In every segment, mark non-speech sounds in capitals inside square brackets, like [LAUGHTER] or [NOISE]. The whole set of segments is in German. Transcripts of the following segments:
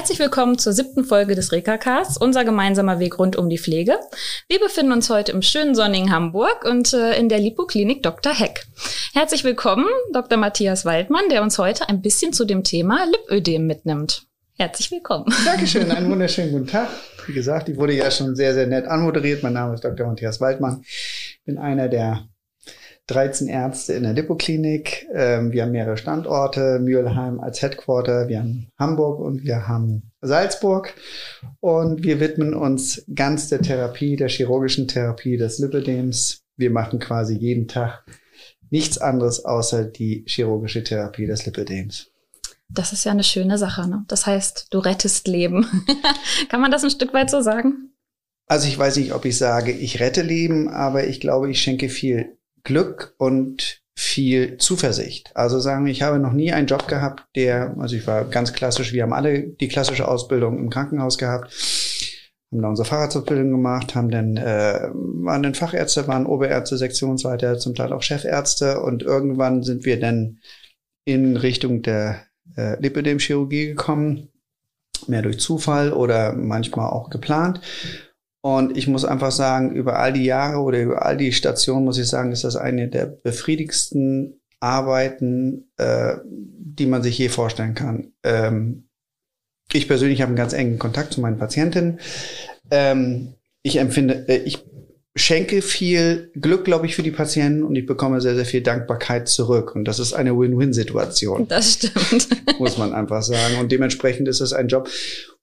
Herzlich willkommen zur siebten Folge des Reka-Casts, unser gemeinsamer Weg rund um die Pflege. Wir befinden uns heute im schönen sonnigen Hamburg und äh, in der Lipoklinik Dr. Heck. Herzlich willkommen, Dr. Matthias Waldmann, der uns heute ein bisschen zu dem Thema Lipödem mitnimmt. Herzlich willkommen. Dankeschön, einen wunderschönen guten Tag. Wie gesagt, ich wurde ja schon sehr, sehr nett anmoderiert. Mein Name ist Dr. Matthias Waldmann. Ich bin einer der 13 Ärzte in der Lipoklinik. Ähm, wir haben mehrere Standorte, Mühlheim als Headquarter, wir haben Hamburg und wir haben Salzburg. Und wir widmen uns ganz der Therapie, der chirurgischen Therapie des Lipödems. Wir machen quasi jeden Tag nichts anderes außer die chirurgische Therapie des Lipödems. Das ist ja eine schöne Sache. Ne? Das heißt, du rettest Leben. [LAUGHS] Kann man das ein Stück weit so sagen? Also ich weiß nicht, ob ich sage, ich rette Leben, aber ich glaube, ich schenke viel Glück und viel Zuversicht. Also sagen wir, ich habe noch nie einen Job gehabt, der, also ich war ganz klassisch, wir haben alle die klassische Ausbildung im Krankenhaus gehabt, haben da unsere Fahrradsausbildung gemacht, haben dann, äh, waren dann Fachärzte, waren Oberärzte, Sektionsleiter, zum Teil auch Chefärzte und irgendwann sind wir dann in Richtung der äh, Lipödem-Chirurgie gekommen, mehr durch Zufall oder manchmal auch geplant. Und ich muss einfach sagen, über all die Jahre oder über all die Stationen muss ich sagen, ist das eine der befriedigsten Arbeiten, äh, die man sich je vorstellen kann. Ähm, ich persönlich habe einen ganz engen Kontakt zu meinen Patientinnen. Ähm, ich empfinde, äh, ich schenke viel Glück, glaube ich, für die Patienten und ich bekomme sehr, sehr viel Dankbarkeit zurück. Und das ist eine Win-Win-Situation. Das stimmt. Muss man einfach sagen. Und dementsprechend ist es ein Job,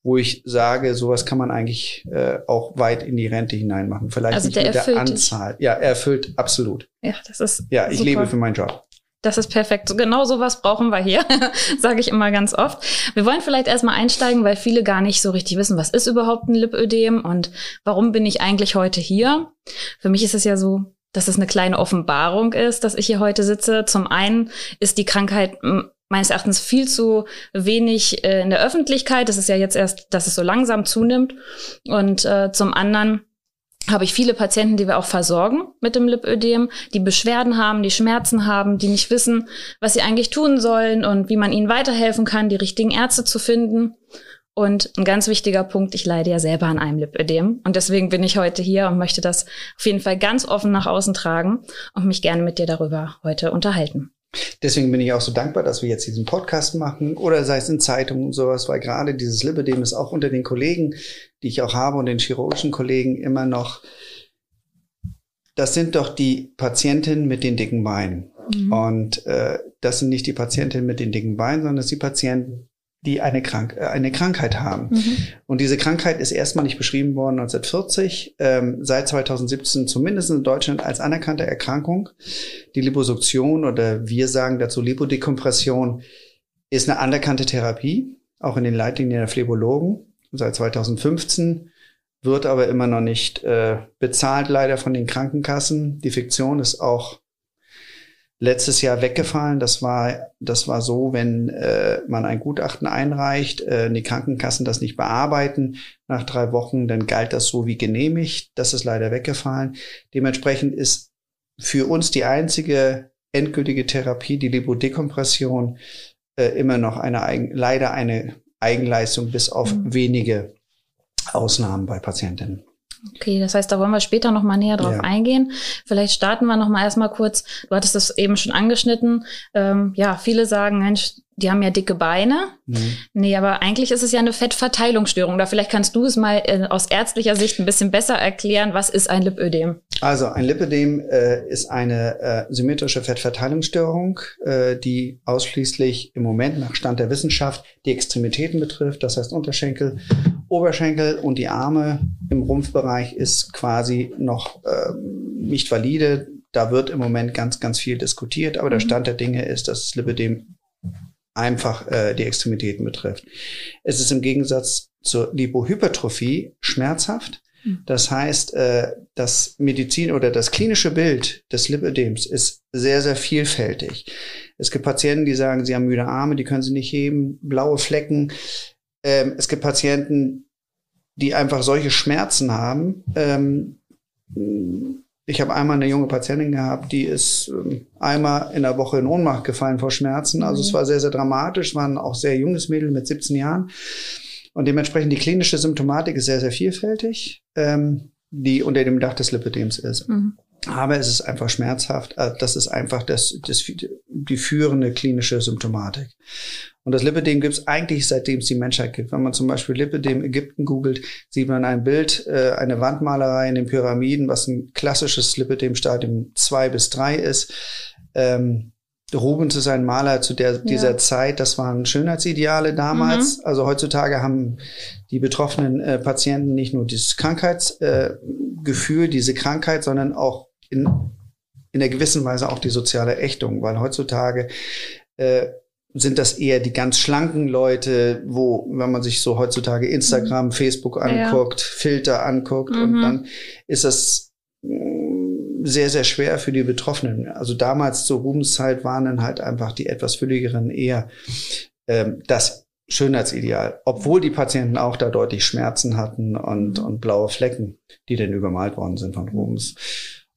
wo ich sage, sowas kann man eigentlich äh, auch weit in die Rente hinein machen. Vielleicht also nicht mit der Anzahl. Dich. Ja, er erfüllt absolut. Ja, das ist. Ja, ich super. lebe für meinen Job. Das ist perfekt. Genau sowas brauchen wir hier, [LAUGHS] sage ich immer ganz oft. Wir wollen vielleicht erstmal einsteigen, weil viele gar nicht so richtig wissen, was ist überhaupt ein Lipödem und warum bin ich eigentlich heute hier. Für mich ist es ja so, dass es eine kleine Offenbarung ist, dass ich hier heute sitze. Zum einen ist die Krankheit meines Erachtens viel zu wenig äh, in der Öffentlichkeit. Das ist ja jetzt erst, dass es so langsam zunimmt. Und äh, zum anderen habe ich viele Patienten, die wir auch versorgen mit dem Lipödem, die Beschwerden haben, die Schmerzen haben, die nicht wissen, was sie eigentlich tun sollen und wie man ihnen weiterhelfen kann, die richtigen Ärzte zu finden. Und ein ganz wichtiger Punkt, ich leide ja selber an einem Lipödem. Und deswegen bin ich heute hier und möchte das auf jeden Fall ganz offen nach außen tragen und mich gerne mit dir darüber heute unterhalten. Deswegen bin ich auch so dankbar, dass wir jetzt diesen Podcast machen oder sei es in Zeitungen und sowas, weil gerade dieses Lipidem ist auch unter den Kollegen, die ich auch habe und den chirurgischen Kollegen immer noch, das sind doch die Patientinnen mit den dicken Beinen. Mhm. Und äh, das sind nicht die Patientinnen mit den dicken Beinen, sondern das sind die Patienten, die eine, Krank äh, eine Krankheit haben. Mhm. Und diese Krankheit ist erstmal nicht beschrieben worden 1940, ähm, seit 2017 zumindest in Deutschland als anerkannte Erkrankung. Die Liposuktion oder wir sagen dazu Lipodekompression ist eine anerkannte Therapie, auch in den Leitlinien der Phlebologen seit 2015 wird aber immer noch nicht äh, bezahlt leider von den Krankenkassen. Die Fiktion ist auch letztes Jahr weggefallen. Das war, das war so, wenn äh, man ein Gutachten einreicht, äh, die Krankenkassen das nicht bearbeiten nach drei Wochen, dann galt das so wie genehmigt. Das ist leider weggefallen. Dementsprechend ist für uns die einzige endgültige Therapie, die Lipodekompression, äh, immer noch eine Eigen, leider eine Eigenleistung bis auf mhm. wenige Ausnahmen bei Patientinnen. Okay, das heißt, da wollen wir später noch mal näher drauf ja. eingehen. Vielleicht starten wir noch mal erstmal kurz. Du hattest das eben schon angeschnitten. Ähm, ja, viele sagen, Mensch, die haben ja dicke Beine. Mhm. Nee, aber eigentlich ist es ja eine Fettverteilungsstörung. Oder vielleicht kannst du es mal äh, aus ärztlicher Sicht ein bisschen besser erklären. Was ist ein Lipödem? Also ein Lipödem äh, ist eine äh, symmetrische Fettverteilungsstörung, äh, die ausschließlich im Moment nach Stand der Wissenschaft die Extremitäten betrifft. Das heißt Unterschenkel, Oberschenkel und die Arme im Rumpfbereich ist quasi noch äh, nicht valide. Da wird im Moment ganz, ganz viel diskutiert, aber der mhm. Stand der Dinge ist, dass das Lipödem einfach äh, die Extremitäten betrifft. Es ist im Gegensatz zur Lipohypertrophie schmerzhaft. Hm. Das heißt, äh, das Medizin oder das klinische Bild des Lipödems ist sehr, sehr vielfältig. Es gibt Patienten, die sagen, sie haben müde Arme, die können sie nicht heben, blaue Flecken. Ähm, es gibt Patienten, die einfach solche Schmerzen haben, ähm, ich habe einmal eine junge Patientin gehabt, die ist ähm, einmal in der Woche in Ohnmacht gefallen vor Schmerzen. Also mhm. es war sehr, sehr dramatisch, war ein auch sehr junges Mädel mit 17 Jahren. Und dementsprechend die klinische Symptomatik ist sehr, sehr vielfältig, ähm, die unter dem Dach des Lipidems ist. Mhm. Aber es ist einfach schmerzhaft. Äh, das ist einfach das, das, die führende klinische Symptomatik. Und das Lipidem gibt es eigentlich seitdem es die Menschheit gibt. Wenn man zum Beispiel Lipidem Ägypten googelt, sieht man ein Bild, äh, eine Wandmalerei in den Pyramiden, was ein klassisches Lipidem-Stadium 2 bis 3 ist. Ähm, Rubens ist ein Maler zu der, dieser ja. Zeit, das waren Schönheitsideale damals. Mhm. Also heutzutage haben die betroffenen äh, Patienten nicht nur dieses Krankheitsgefühl, äh, diese Krankheit, sondern auch in, in der gewissen Weise auch die soziale Ächtung, weil heutzutage äh, sind das eher die ganz schlanken Leute, wo, wenn man sich so heutzutage Instagram, mhm. Facebook anguckt, ja. Filter anguckt mhm. und dann ist das mm, sehr, sehr schwer für die Betroffenen. Also damals zur Rubenszeit waren dann halt einfach die etwas fülligeren eher ähm, das Schönheitsideal, obwohl die Patienten auch da deutlich Schmerzen hatten und, mhm. und blaue Flecken, die dann übermalt worden sind von Rubens.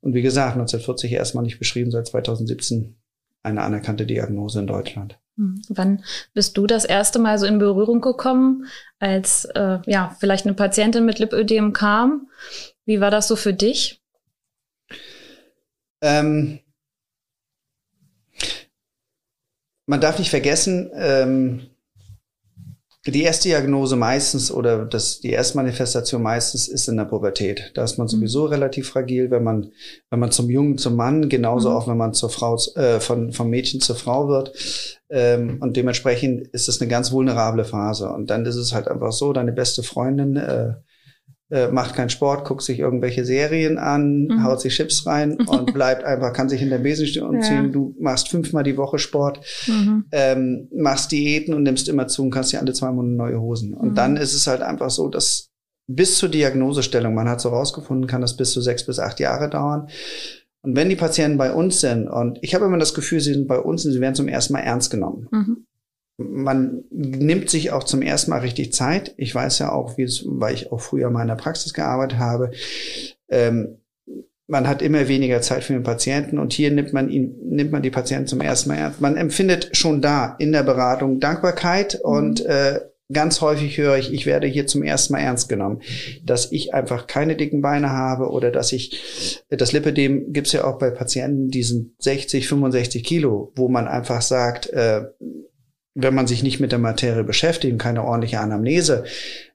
Und wie gesagt, 1940 erstmal nicht beschrieben, seit 2017 eine anerkannte Diagnose in Deutschland. Wann bist du das erste Mal so in Berührung gekommen, als äh, ja vielleicht eine Patientin mit Lipödem kam? Wie war das so für dich? Ähm, man darf nicht vergessen, ähm, die erste Diagnose meistens oder das, die Erstmanifestation meistens ist in der Pubertät. Da ist man mhm. sowieso mhm. relativ fragil, wenn man, wenn man zum Jungen zum Mann, genauso mhm. auch wenn man zur Frau, äh, von, vom Mädchen zur Frau wird. Ähm, und dementsprechend ist es eine ganz vulnerable Phase. Und dann ist es halt einfach so, deine beste Freundin äh, äh, macht keinen Sport, guckt sich irgendwelche Serien an, mhm. haut sich Chips rein [LAUGHS] und bleibt einfach, kann sich in der Besenstiel umziehen. Ja. Du machst fünfmal die Woche Sport, mhm. ähm, machst Diäten und nimmst immer zu und kannst dir alle zwei Monate neue Hosen. Und mhm. dann ist es halt einfach so, dass bis zur Diagnosestellung, man hat so rausgefunden, kann das bis zu sechs bis acht Jahre dauern. Und wenn die Patienten bei uns sind, und ich habe immer das Gefühl, sie sind bei uns und sie werden zum ersten Mal ernst genommen. Mhm man nimmt sich auch zum ersten Mal richtig Zeit. Ich weiß ja auch, wie es, weil ich auch früher mal in der Praxis gearbeitet habe. Ähm, man hat immer weniger Zeit für den Patienten und hier nimmt man ihn, nimmt man die Patienten zum ersten Mal ernst. Man empfindet schon da in der Beratung Dankbarkeit mhm. und äh, ganz häufig höre ich, ich werde hier zum ersten Mal ernst genommen, dass ich einfach keine dicken Beine habe oder dass ich, das Lipidem gibt's ja auch bei Patienten, die sind 60, 65 Kilo, wo man einfach sagt, äh, wenn man sich nicht mit der Materie beschäftigt und keine ordentliche Anamnese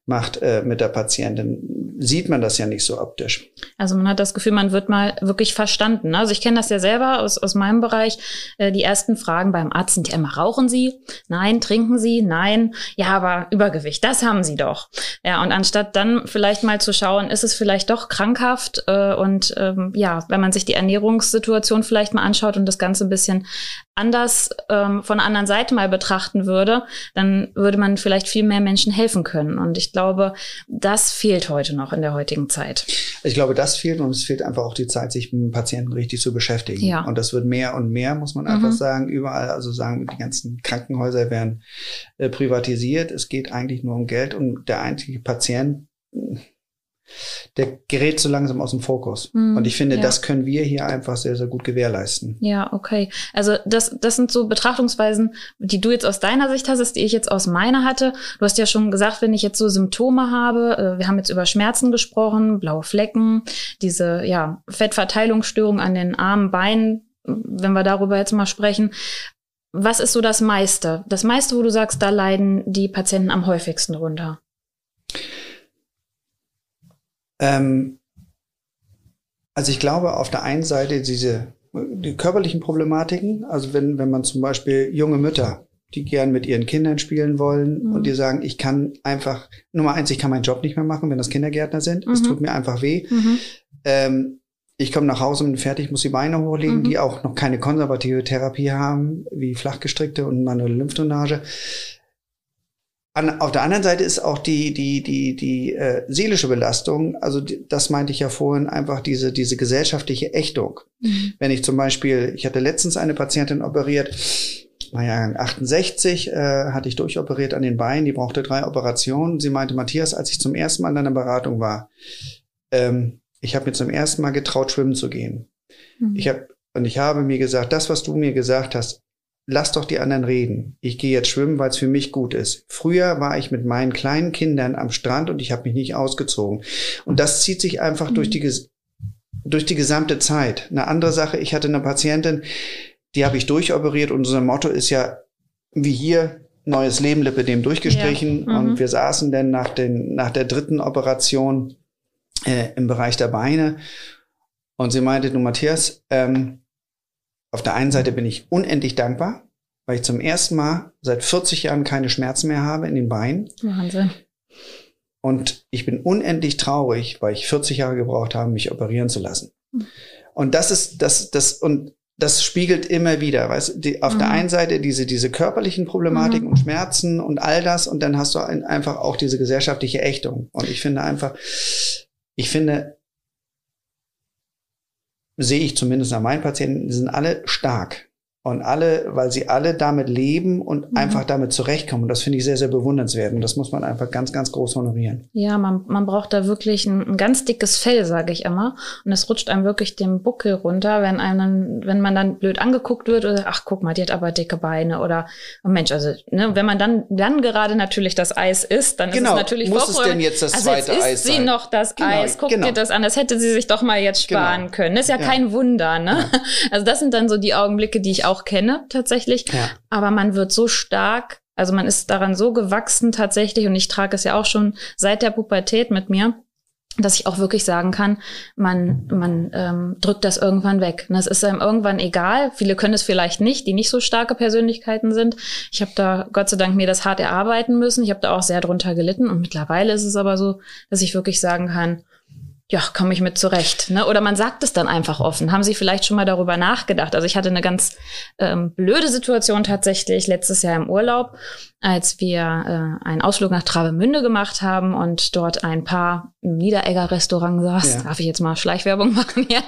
macht äh, mit der Patientin, sieht man das ja nicht so optisch. Also man hat das Gefühl, man wird mal wirklich verstanden. Also ich kenne das ja selber aus, aus meinem Bereich. Äh, die ersten Fragen beim Arzt sind ja immer, rauchen Sie? Nein. Trinken Sie? Nein. Ja, aber Übergewicht, das haben Sie doch. Ja, und anstatt dann vielleicht mal zu schauen, ist es vielleicht doch krankhaft? Äh, und ähm, ja, wenn man sich die Ernährungssituation vielleicht mal anschaut und das Ganze ein bisschen anders ähm, von der anderen Seite mal betrachten würde, dann würde man vielleicht viel mehr Menschen helfen können. Und ich glaube, das fehlt heute noch in der heutigen Zeit. Ich glaube, das fehlt und es fehlt einfach auch die Zeit, sich mit dem Patienten richtig zu beschäftigen. Ja. Und das wird mehr und mehr, muss man einfach mhm. sagen, überall. Also sagen, die ganzen Krankenhäuser werden äh, privatisiert. Es geht eigentlich nur um Geld und der einzige Patient der gerät so langsam aus dem Fokus. Mm, und ich finde, ja. das können wir hier einfach sehr, sehr gut gewährleisten. Ja, okay. Also das, das sind so Betrachtungsweisen, die du jetzt aus deiner Sicht hast, die ich jetzt aus meiner hatte. Du hast ja schon gesagt, wenn ich jetzt so Symptome habe, äh, wir haben jetzt über Schmerzen gesprochen, blaue Flecken, diese ja, Fettverteilungsstörung an den Armen, Beinen, wenn wir darüber jetzt mal sprechen. Was ist so das meiste? Das meiste, wo du sagst, da leiden die Patienten am häufigsten drunter? Ähm, also ich glaube, auf der einen Seite diese die körperlichen Problematiken, also wenn, wenn man zum Beispiel junge Mütter, die gern mit ihren Kindern spielen wollen mhm. und die sagen, ich kann einfach, Nummer eins, ich kann meinen Job nicht mehr machen, wenn das Kindergärtner sind. Es mhm. tut mir einfach weh. Mhm. Ähm, ich komme nach Hause und bin fertig, muss die Beine hochlegen, mhm. die auch noch keine konservative Therapie haben, wie flachgestrickte und manuelle Lymphdrainage. An, auf der anderen Seite ist auch die, die, die, die äh, seelische Belastung, also die, das meinte ich ja vorhin, einfach diese, diese gesellschaftliche Ächtung. Mhm. Wenn ich zum Beispiel, ich hatte letztens eine Patientin operiert, naja, 68 äh, hatte ich durchoperiert an den Beinen, die brauchte drei Operationen. Sie meinte, Matthias, als ich zum ersten Mal in einer Beratung war, ähm, ich habe mir zum ersten Mal getraut, schwimmen zu gehen. Mhm. Ich habe und ich habe mir gesagt, das, was du mir gesagt hast, lass doch die anderen reden. Ich gehe jetzt schwimmen, weil es für mich gut ist. Früher war ich mit meinen kleinen Kindern am Strand und ich habe mich nicht ausgezogen. Und das zieht sich einfach mhm. durch die durch die gesamte Zeit. Eine andere Sache, ich hatte eine Patientin, die habe ich durchoperiert und unser Motto ist ja, wie hier, neues Leben, Lipidem durchgestrichen. Ja. Mhm. Und wir saßen dann nach, den, nach der dritten Operation äh, im Bereich der Beine. Und sie meinte, du Matthias, ähm, auf der einen Seite bin ich unendlich dankbar, weil ich zum ersten Mal seit 40 Jahren keine Schmerzen mehr habe in den Beinen. Wahnsinn. Und ich bin unendlich traurig, weil ich 40 Jahre gebraucht habe, mich operieren zu lassen. Und das ist das, das, und das spiegelt immer wieder, weißt du, auf mhm. der einen Seite diese, diese körperlichen Problematiken mhm. und Schmerzen und all das und dann hast du ein, einfach auch diese gesellschaftliche Ächtung. Und ich finde einfach, ich finde, sehe ich zumindest an meinen Patienten, die sind alle stark. Und alle, weil sie alle damit leben und mhm. einfach damit zurechtkommen. Und das finde ich sehr, sehr bewundernswert. Und das muss man einfach ganz, ganz groß honorieren. Ja, man, man braucht da wirklich ein, ein ganz dickes Fell, sage ich immer. Und es rutscht einem wirklich den Buckel runter, wenn einem, wenn man dann blöd angeguckt wird oder ach, guck mal, die hat aber dicke Beine oder oh Mensch, also ne, wenn man dann dann gerade natürlich das Eis isst, dann genau. ist es natürlich muss es denn jetzt das also zweite jetzt Eis isst sie noch das genau. Eis, guck genau. dir das an, das hätte sie sich doch mal jetzt genau. sparen genau. können. Das ist ja, ja, kein Wunder, ne? Ja. Also das sind dann so die Augenblicke, die ich auch auch kenne tatsächlich. Ja. Aber man wird so stark, also man ist daran so gewachsen tatsächlich und ich trage es ja auch schon seit der Pubertät mit mir dass ich auch wirklich sagen kann, man, man ähm, drückt das irgendwann weg. Und das ist einem irgendwann egal. Viele können es vielleicht nicht, die nicht so starke Persönlichkeiten sind. Ich habe da Gott sei Dank mir das hart erarbeiten müssen. Ich habe da auch sehr drunter gelitten. Und mittlerweile ist es aber so, dass ich wirklich sagen kann, ja, komme ich mit zurecht. Ne? Oder man sagt es dann einfach offen. Haben Sie vielleicht schon mal darüber nachgedacht? Also ich hatte eine ganz ähm, blöde Situation tatsächlich letztes Jahr im Urlaub, als wir äh, einen Ausflug nach Travemünde gemacht haben und dort ein paar im Niederegger-Restaurant saß. Ja. Darf ich jetzt mal Schleichwerbung [LAUGHS] machen? ja.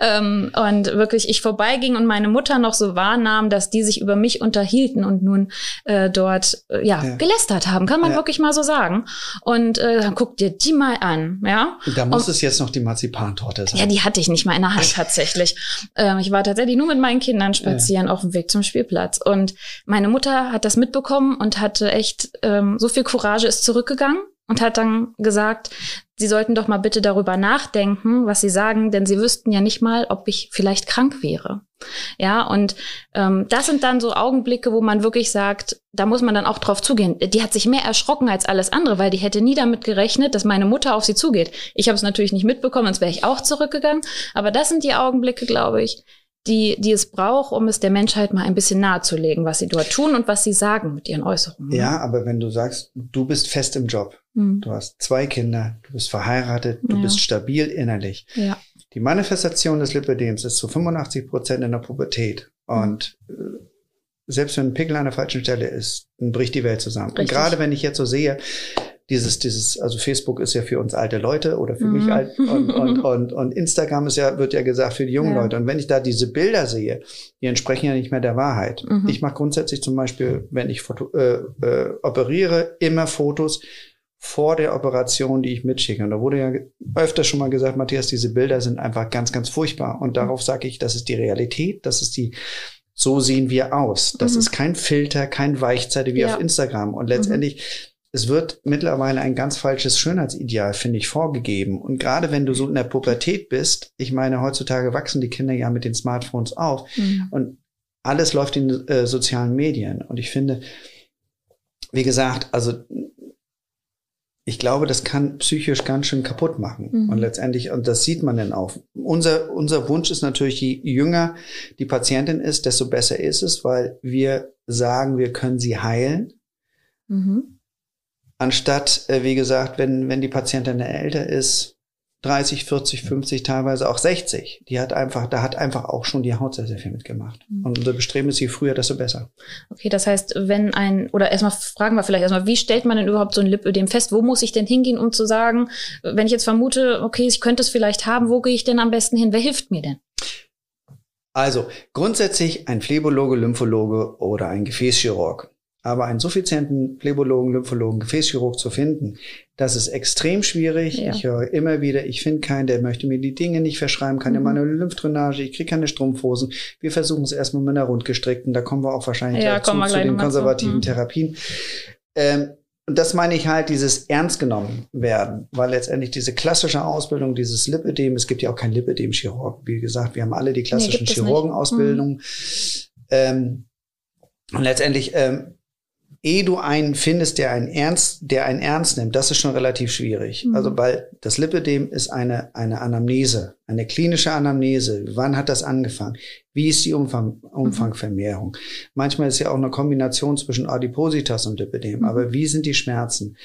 Ähm, und wirklich ich vorbeiging und meine Mutter noch so wahrnahm, dass die sich über mich unterhielten und nun äh, dort äh, ja, ja, gelästert haben, kann man ja. wirklich mal so sagen. Und äh, dann guck dir die mal an. Ja? Da muss es jetzt noch die Marzipantorte sein. Ja, die hatte ich nicht mal in der Hand tatsächlich. [LAUGHS] ähm, ich war tatsächlich nur mit meinen Kindern spazieren auf dem Weg zum Spielplatz. Und meine Mutter hat das mitbekommen und hatte echt ähm, so viel Courage, ist zurückgegangen und hat dann gesagt, sie sollten doch mal bitte darüber nachdenken, was sie sagen, denn sie wüssten ja nicht mal, ob ich vielleicht krank wäre. Ja, und ähm, das sind dann so Augenblicke, wo man wirklich sagt, da muss man dann auch drauf zugehen. Die hat sich mehr erschrocken als alles andere, weil die hätte nie damit gerechnet, dass meine Mutter auf sie zugeht. Ich habe es natürlich nicht mitbekommen, sonst wäre ich auch zurückgegangen. Aber das sind die Augenblicke, glaube ich, die, die es braucht, um es der Menschheit mal ein bisschen nahezulegen, was sie dort tun und was sie sagen mit ihren Äußerungen. Ja, aber wenn du sagst, du bist fest im Job, mhm. du hast zwei Kinder, du bist verheiratet, du ja. bist stabil innerlich. Ja. Die Manifestation des Lipidems ist zu 85 Prozent in der Pubertät. Und äh, selbst wenn ein Pickel an der falschen Stelle ist, dann bricht die Welt zusammen. Richtig. Und gerade wenn ich jetzt so sehe, dieses, dieses, also Facebook ist ja für uns alte Leute oder für mhm. mich alt [LAUGHS] und, und, und, und Instagram ist ja, wird ja gesagt für die jungen ja. Leute. Und wenn ich da diese Bilder sehe, die entsprechen ja nicht mehr der Wahrheit. Mhm. Ich mache grundsätzlich zum Beispiel, wenn ich Foto, äh, äh, operiere, immer Fotos vor der Operation, die ich mitschicke. Und da wurde ja öfter schon mal gesagt, Matthias, diese Bilder sind einfach ganz, ganz furchtbar. Und darauf sage ich, das ist die Realität, das ist die, so sehen wir aus. Das mhm. ist kein Filter, kein Weichzeite wie ja. auf Instagram. Und letztendlich es wird mittlerweile ein ganz falsches Schönheitsideal, finde ich, vorgegeben. Und gerade wenn du so in der Pubertät bist, ich meine, heutzutage wachsen die Kinder ja mit den Smartphones auf mhm. und alles läuft in äh, sozialen Medien. Und ich finde, wie gesagt, also ich glaube, das kann psychisch ganz schön kaputt machen. Mhm. Und letztendlich, und das sieht man dann auch. Unser, unser Wunsch ist natürlich, je jünger die Patientin ist, desto besser ist es, weil wir sagen, wir können sie heilen. Mhm. Anstatt, äh, wie gesagt, wenn, wenn die Patientin älter ist, 30, 40, 50, teilweise auch 60. Die hat einfach, da hat einfach auch schon die Haut sehr, sehr viel mitgemacht. Mhm. Und unser Bestreben ist, je früher, desto besser. Okay, das heißt, wenn ein, oder erstmal fragen wir vielleicht erstmal, wie stellt man denn überhaupt so ein Lipödem fest? Wo muss ich denn hingehen, um zu sagen, wenn ich jetzt vermute, okay, ich könnte es vielleicht haben, wo gehe ich denn am besten hin? Wer hilft mir denn? Also, grundsätzlich ein Phlebologe, Lymphologe oder ein Gefäßchirurg. Aber einen suffizienten Phlebologen, Lymphologen, Gefäßchirurg zu finden, das ist extrem schwierig. Ja. Ich höre immer wieder, ich finde keinen, der möchte mir die Dinge nicht verschreiben, keine mhm. manuelle Lymphdrainage, ich kriege keine Strumpfhosen. Wir versuchen es erstmal mit einer rundgestrickten, da kommen wir auch wahrscheinlich ja, zu, zu den konservativen mhm. Therapien. Ähm, und das meine ich halt, dieses ernst genommen werden, weil letztendlich diese klassische Ausbildung, dieses Lipödem, es gibt ja auch kein Lipödem-Chirurg. Wie gesagt, wir haben alle die klassischen nee, Chirurgenausbildungen. Mhm. Ähm, und letztendlich ähm, ehe du einen findest, der einen ernst, der einen ernst nimmt, das ist schon relativ schwierig. Mhm. Also, weil das Lipidem ist eine, eine Anamnese, eine klinische Anamnese. Wann hat das angefangen? Wie ist die Umfang, Umfangvermehrung? Mhm. Manchmal ist ja auch eine Kombination zwischen Adipositas und Lipidem. Mhm. Aber wie sind die Schmerzen?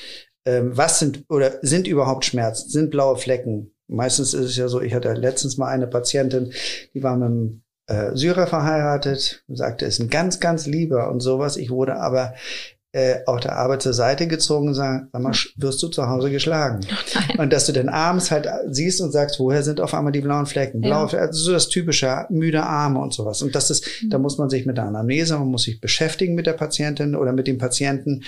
Ähm, was sind, oder sind überhaupt Schmerzen? Sind blaue Flecken? Meistens ist es ja so, ich hatte letztens mal eine Patientin, die war mit einem äh, Syrer verheiratet sagte, ist ein ganz, ganz lieber und sowas. Ich wurde aber äh, auch der Arbeit zur Seite gezogen und sagen, sag mal, wirst du zu Hause geschlagen? Oh und dass du dann abends halt siehst und sagst, woher sind auf einmal die blauen Flecken? Blaue, ja. also so das typische müde Arme und sowas. Und das ist, mhm. da muss man sich mit der Anamnese, man muss sich beschäftigen mit der Patientin oder mit dem Patienten.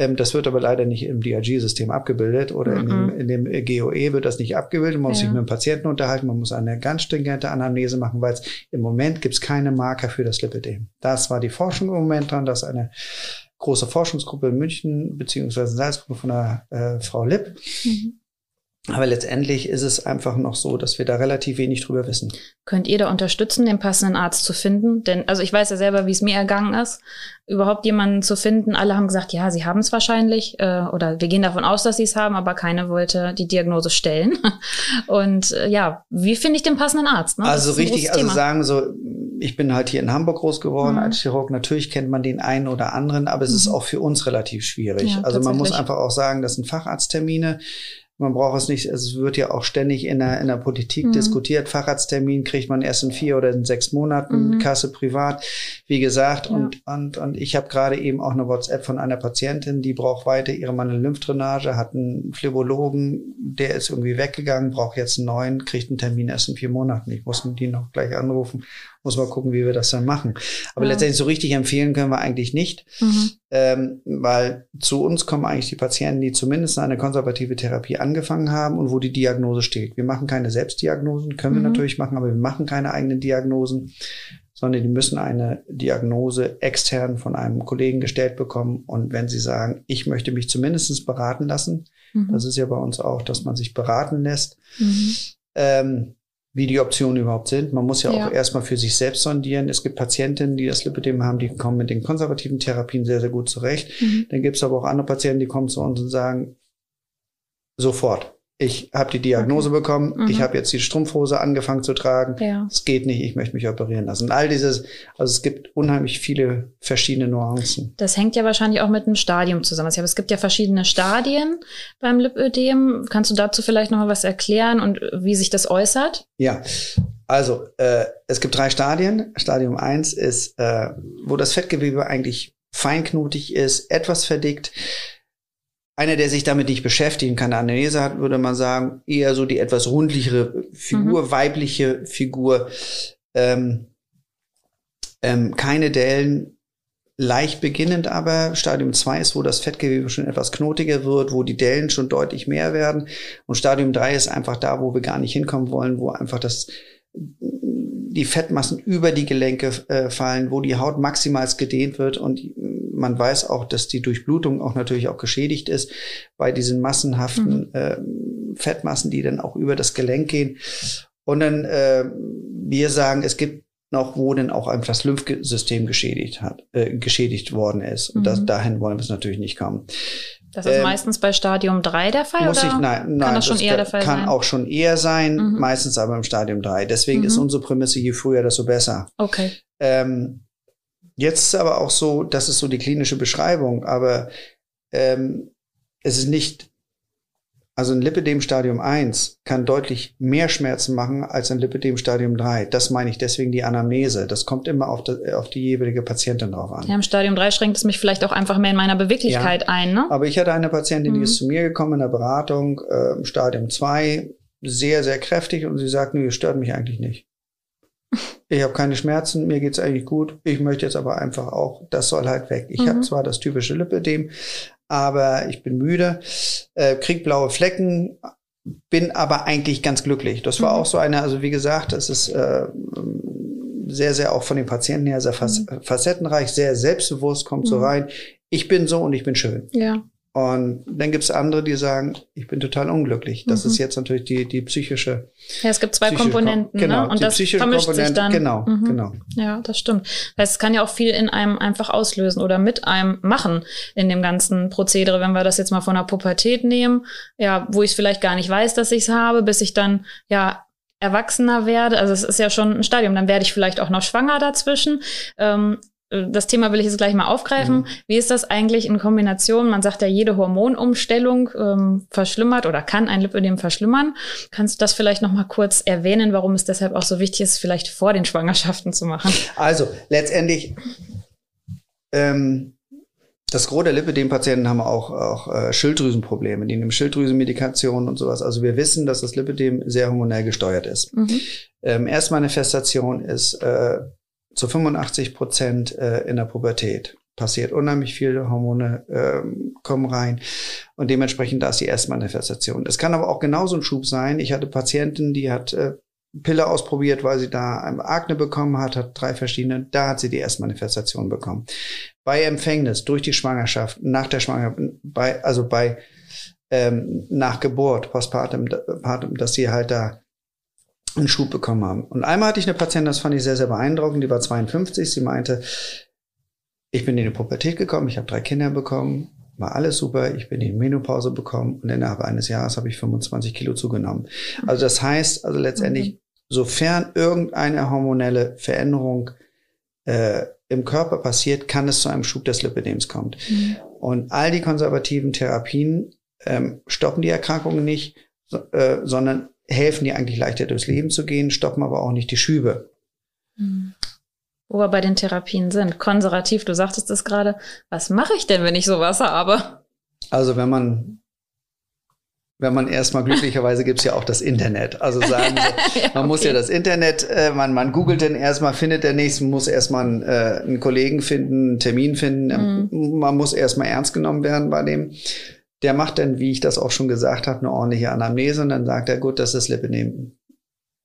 Ähm, das wird aber leider nicht im DRG-System abgebildet oder mhm. in, dem, in dem GOE wird das nicht abgebildet. Man muss ja. sich mit dem Patienten unterhalten, man muss eine ganz stringente Anamnese machen, weil es im Moment gibt es keine Marker für das Lipidem. Das war die Forschung im Moment dran, dass eine große Forschungsgruppe in München beziehungsweise Salzburg von der äh, Frau Lipp. Mhm. Aber letztendlich ist es einfach noch so, dass wir da relativ wenig drüber wissen. Könnt ihr da unterstützen, den passenden Arzt zu finden? Denn, also ich weiß ja selber, wie es mir ergangen ist, überhaupt jemanden zu finden. Alle haben gesagt, ja, sie haben es wahrscheinlich, äh, oder wir gehen davon aus, dass sie es haben, aber keiner wollte die Diagnose stellen. [LAUGHS] Und äh, ja, wie finde ich den passenden Arzt? Ne? Also richtig, also sagen so, ich bin halt hier in Hamburg groß geworden mhm. als Chirurg. Natürlich kennt man den einen oder anderen, aber es mhm. ist auch für uns relativ schwierig. Ja, also man muss einfach auch sagen, das sind Facharzttermine. Man braucht es nicht, es wird ja auch ständig in der, in der Politik mhm. diskutiert. Facharzttermin kriegt man erst in vier oder in sechs Monaten, mhm. Kasse privat, wie gesagt. Ja. Und, und, und ich habe gerade eben auch eine WhatsApp von einer Patientin, die braucht weiter ihre Mandel-Lymphdrainage, hat einen Phlebologen, der ist irgendwie weggegangen, braucht jetzt einen neuen, kriegt einen Termin erst in vier Monaten. Ich muss die noch gleich anrufen muss man gucken, wie wir das dann machen. Aber ja. letztendlich so richtig empfehlen können wir eigentlich nicht, mhm. ähm, weil zu uns kommen eigentlich die Patienten, die zumindest eine konservative Therapie angefangen haben und wo die Diagnose steht. Wir machen keine Selbstdiagnosen, können mhm. wir natürlich machen, aber wir machen keine eigenen Diagnosen, sondern die müssen eine Diagnose extern von einem Kollegen gestellt bekommen. Und wenn sie sagen, ich möchte mich zumindest beraten lassen, mhm. das ist ja bei uns auch, dass man sich beraten lässt, mhm. ähm, wie die Optionen überhaupt sind. Man muss ja, ja. auch erstmal für sich selbst sondieren. Es gibt Patientinnen, die das Lipidem haben, die kommen mit den konservativen Therapien sehr, sehr gut zurecht. Mhm. Dann gibt es aber auch andere Patienten, die kommen zu uns und sagen, sofort, ich habe die Diagnose bekommen, mhm. ich habe jetzt die Strumpfhose angefangen zu tragen, ja. es geht nicht, ich möchte mich operieren lassen. All dieses, also es gibt unheimlich viele verschiedene Nuancen. Das hängt ja wahrscheinlich auch mit dem Stadium zusammen. Also es gibt ja verschiedene Stadien beim Lipödem. Kannst du dazu vielleicht noch mal was erklären und wie sich das äußert? Ja, also äh, es gibt drei Stadien. Stadium eins ist, äh, wo das Fettgewebe eigentlich feinknotig ist, etwas verdickt einer, der sich damit nicht beschäftigen kann, Anamnese hat, würde man sagen, eher so die etwas rundlichere Figur, mhm. weibliche Figur, ähm, ähm, keine Dellen, leicht beginnend aber. Stadium 2 ist, wo das Fettgewebe schon etwas knotiger wird, wo die Dellen schon deutlich mehr werden. Und Stadium 3 ist einfach da, wo wir gar nicht hinkommen wollen, wo einfach das die Fettmassen über die Gelenke äh, fallen, wo die Haut maximal gedehnt wird und man weiß auch, dass die Durchblutung auch natürlich auch geschädigt ist bei diesen massenhaften mhm. äh, Fettmassen, die dann auch über das Gelenk gehen. Und dann äh, wir sagen, es gibt noch, wo denn auch einfach das Lymphsystem geschädigt hat, äh, geschädigt worden ist. Und das, mhm. dahin wollen wir es natürlich nicht kommen. Das ist ähm, meistens bei Stadium 3 der Fall? Muss oder ich, nein, nein, kann das schon das eher der Fall kann sein? Kann auch schon eher sein, mhm. meistens aber im Stadium 3. Deswegen mhm. ist unsere Prämisse, je früher, desto besser. Okay. Ähm, Jetzt ist aber auch so, das ist so die klinische Beschreibung, aber ähm, es ist nicht, also ein Lipidem Stadium 1 kann deutlich mehr Schmerzen machen als ein Lipidem Stadium 3. Das meine ich deswegen die Anamnese. Das kommt immer auf, die, auf die jeweilige Patientin drauf an. Ja, im Stadium 3 schränkt es mich vielleicht auch einfach mehr in meiner Beweglichkeit ja, ein. Ne? Aber ich hatte eine Patientin, mhm. die ist zu mir gekommen in der Beratung, äh, Stadium 2, sehr, sehr kräftig und sie sagt, nö, stört mich eigentlich nicht. Ich habe keine Schmerzen, mir geht's eigentlich gut. Ich möchte jetzt aber einfach auch, das soll halt weg. Ich Mhm. habe zwar das typische Lipödem, aber ich bin müde, äh, krieg blaue Flecken, bin aber eigentlich ganz glücklich. Das war Mhm. auch so eine, also wie gesagt, das ist äh, sehr, sehr auch von den Patienten her sehr fac facettenreich, sehr selbstbewusst, kommt so Mhm. rein. Ich bin so und ich bin schön. Ja. Und dann gibt's andere, die sagen, ich bin total unglücklich. Das Mhm. ist jetzt natürlich die, die psychische Ja, es gibt zwei Psychische Kom- Komponenten, genau, ne? Und die das vermischt sich Komponente, dann. genau, Mhm. genau. Ja, das stimmt. Das heißt, es kann ja auch viel in einem einfach auslösen oder mit einem machen in dem ganzen Prozedere, wenn wir das jetzt mal von der Pubertät nehmen, ja, wo ich es vielleicht gar nicht weiß, dass ich es habe, bis ich dann ja erwachsener werde. Also es ist ja schon ein Stadium. Dann werde ich vielleicht auch noch schwanger dazwischen. Ähm, das Thema will ich jetzt gleich mal aufgreifen. Mhm. Wie ist das eigentlich in Kombination? Man sagt ja, jede Hormonumstellung ähm, verschlimmert oder kann ein Lipödem verschlimmern. Kannst du das vielleicht noch mal kurz erwähnen, warum es deshalb auch so wichtig ist, vielleicht vor den Schwangerschaften zu machen? Also letztendlich, ähm, das Gros der Lipödem-Patienten haben auch, auch äh, Schilddrüsenprobleme. Die nehmen Schilddrüsenmedikationen und sowas. Also wir wissen, dass das Lipödem sehr hormonell gesteuert ist. Mhm. Ähm, Erstmanifestation ist äh, zu 85 Prozent äh, in der Pubertät. Passiert unheimlich viele Hormone ähm, kommen rein und dementsprechend da ist die Erstmanifestation. Es kann aber auch genauso ein Schub sein. Ich hatte Patientin, die hat äh, Pille ausprobiert, weil sie da Akne bekommen hat, hat drei verschiedene, da hat sie die Erstmanifestation bekommen. Bei Empfängnis, durch die Schwangerschaft, nach der Schwangerschaft, bei, also bei ähm, nach Geburt, postpartum, partum, dass sie halt da einen Schub bekommen haben. Und einmal hatte ich eine Patientin, das fand ich sehr, sehr beeindruckend, die war 52, sie meinte, ich bin in die Pubertät gekommen, ich habe drei Kinder bekommen, war alles super, ich bin in die Menopause bekommen und innerhalb eines Jahres habe ich 25 Kilo zugenommen. Also das heißt, also letztendlich, sofern irgendeine hormonelle Veränderung äh, im Körper passiert, kann es zu einem Schub des Lipödems kommen. Mhm. Und all die konservativen Therapien ähm, stoppen die Erkrankungen nicht, so, äh, sondern helfen dir eigentlich leichter durchs Leben zu gehen, stoppen aber auch nicht die Schübe. Mhm. Wo wir bei den Therapien sind. Konservativ, du sagtest es gerade. Was mache ich denn, wenn ich sowas habe? Also wenn man wenn man erstmal glücklicherweise gibt's ja auch das Internet. Also sagen [LAUGHS] sie, man muss ja das Internet, äh, man, man googelt dann erstmal, findet der nächste, muss erstmal einen, äh, einen Kollegen finden, einen Termin finden. Mhm. Man muss erstmal ernst genommen werden bei dem. Der macht dann, wie ich das auch schon gesagt habe, eine ordentliche Anamnese und dann sagt er, gut, das ist Lipödem.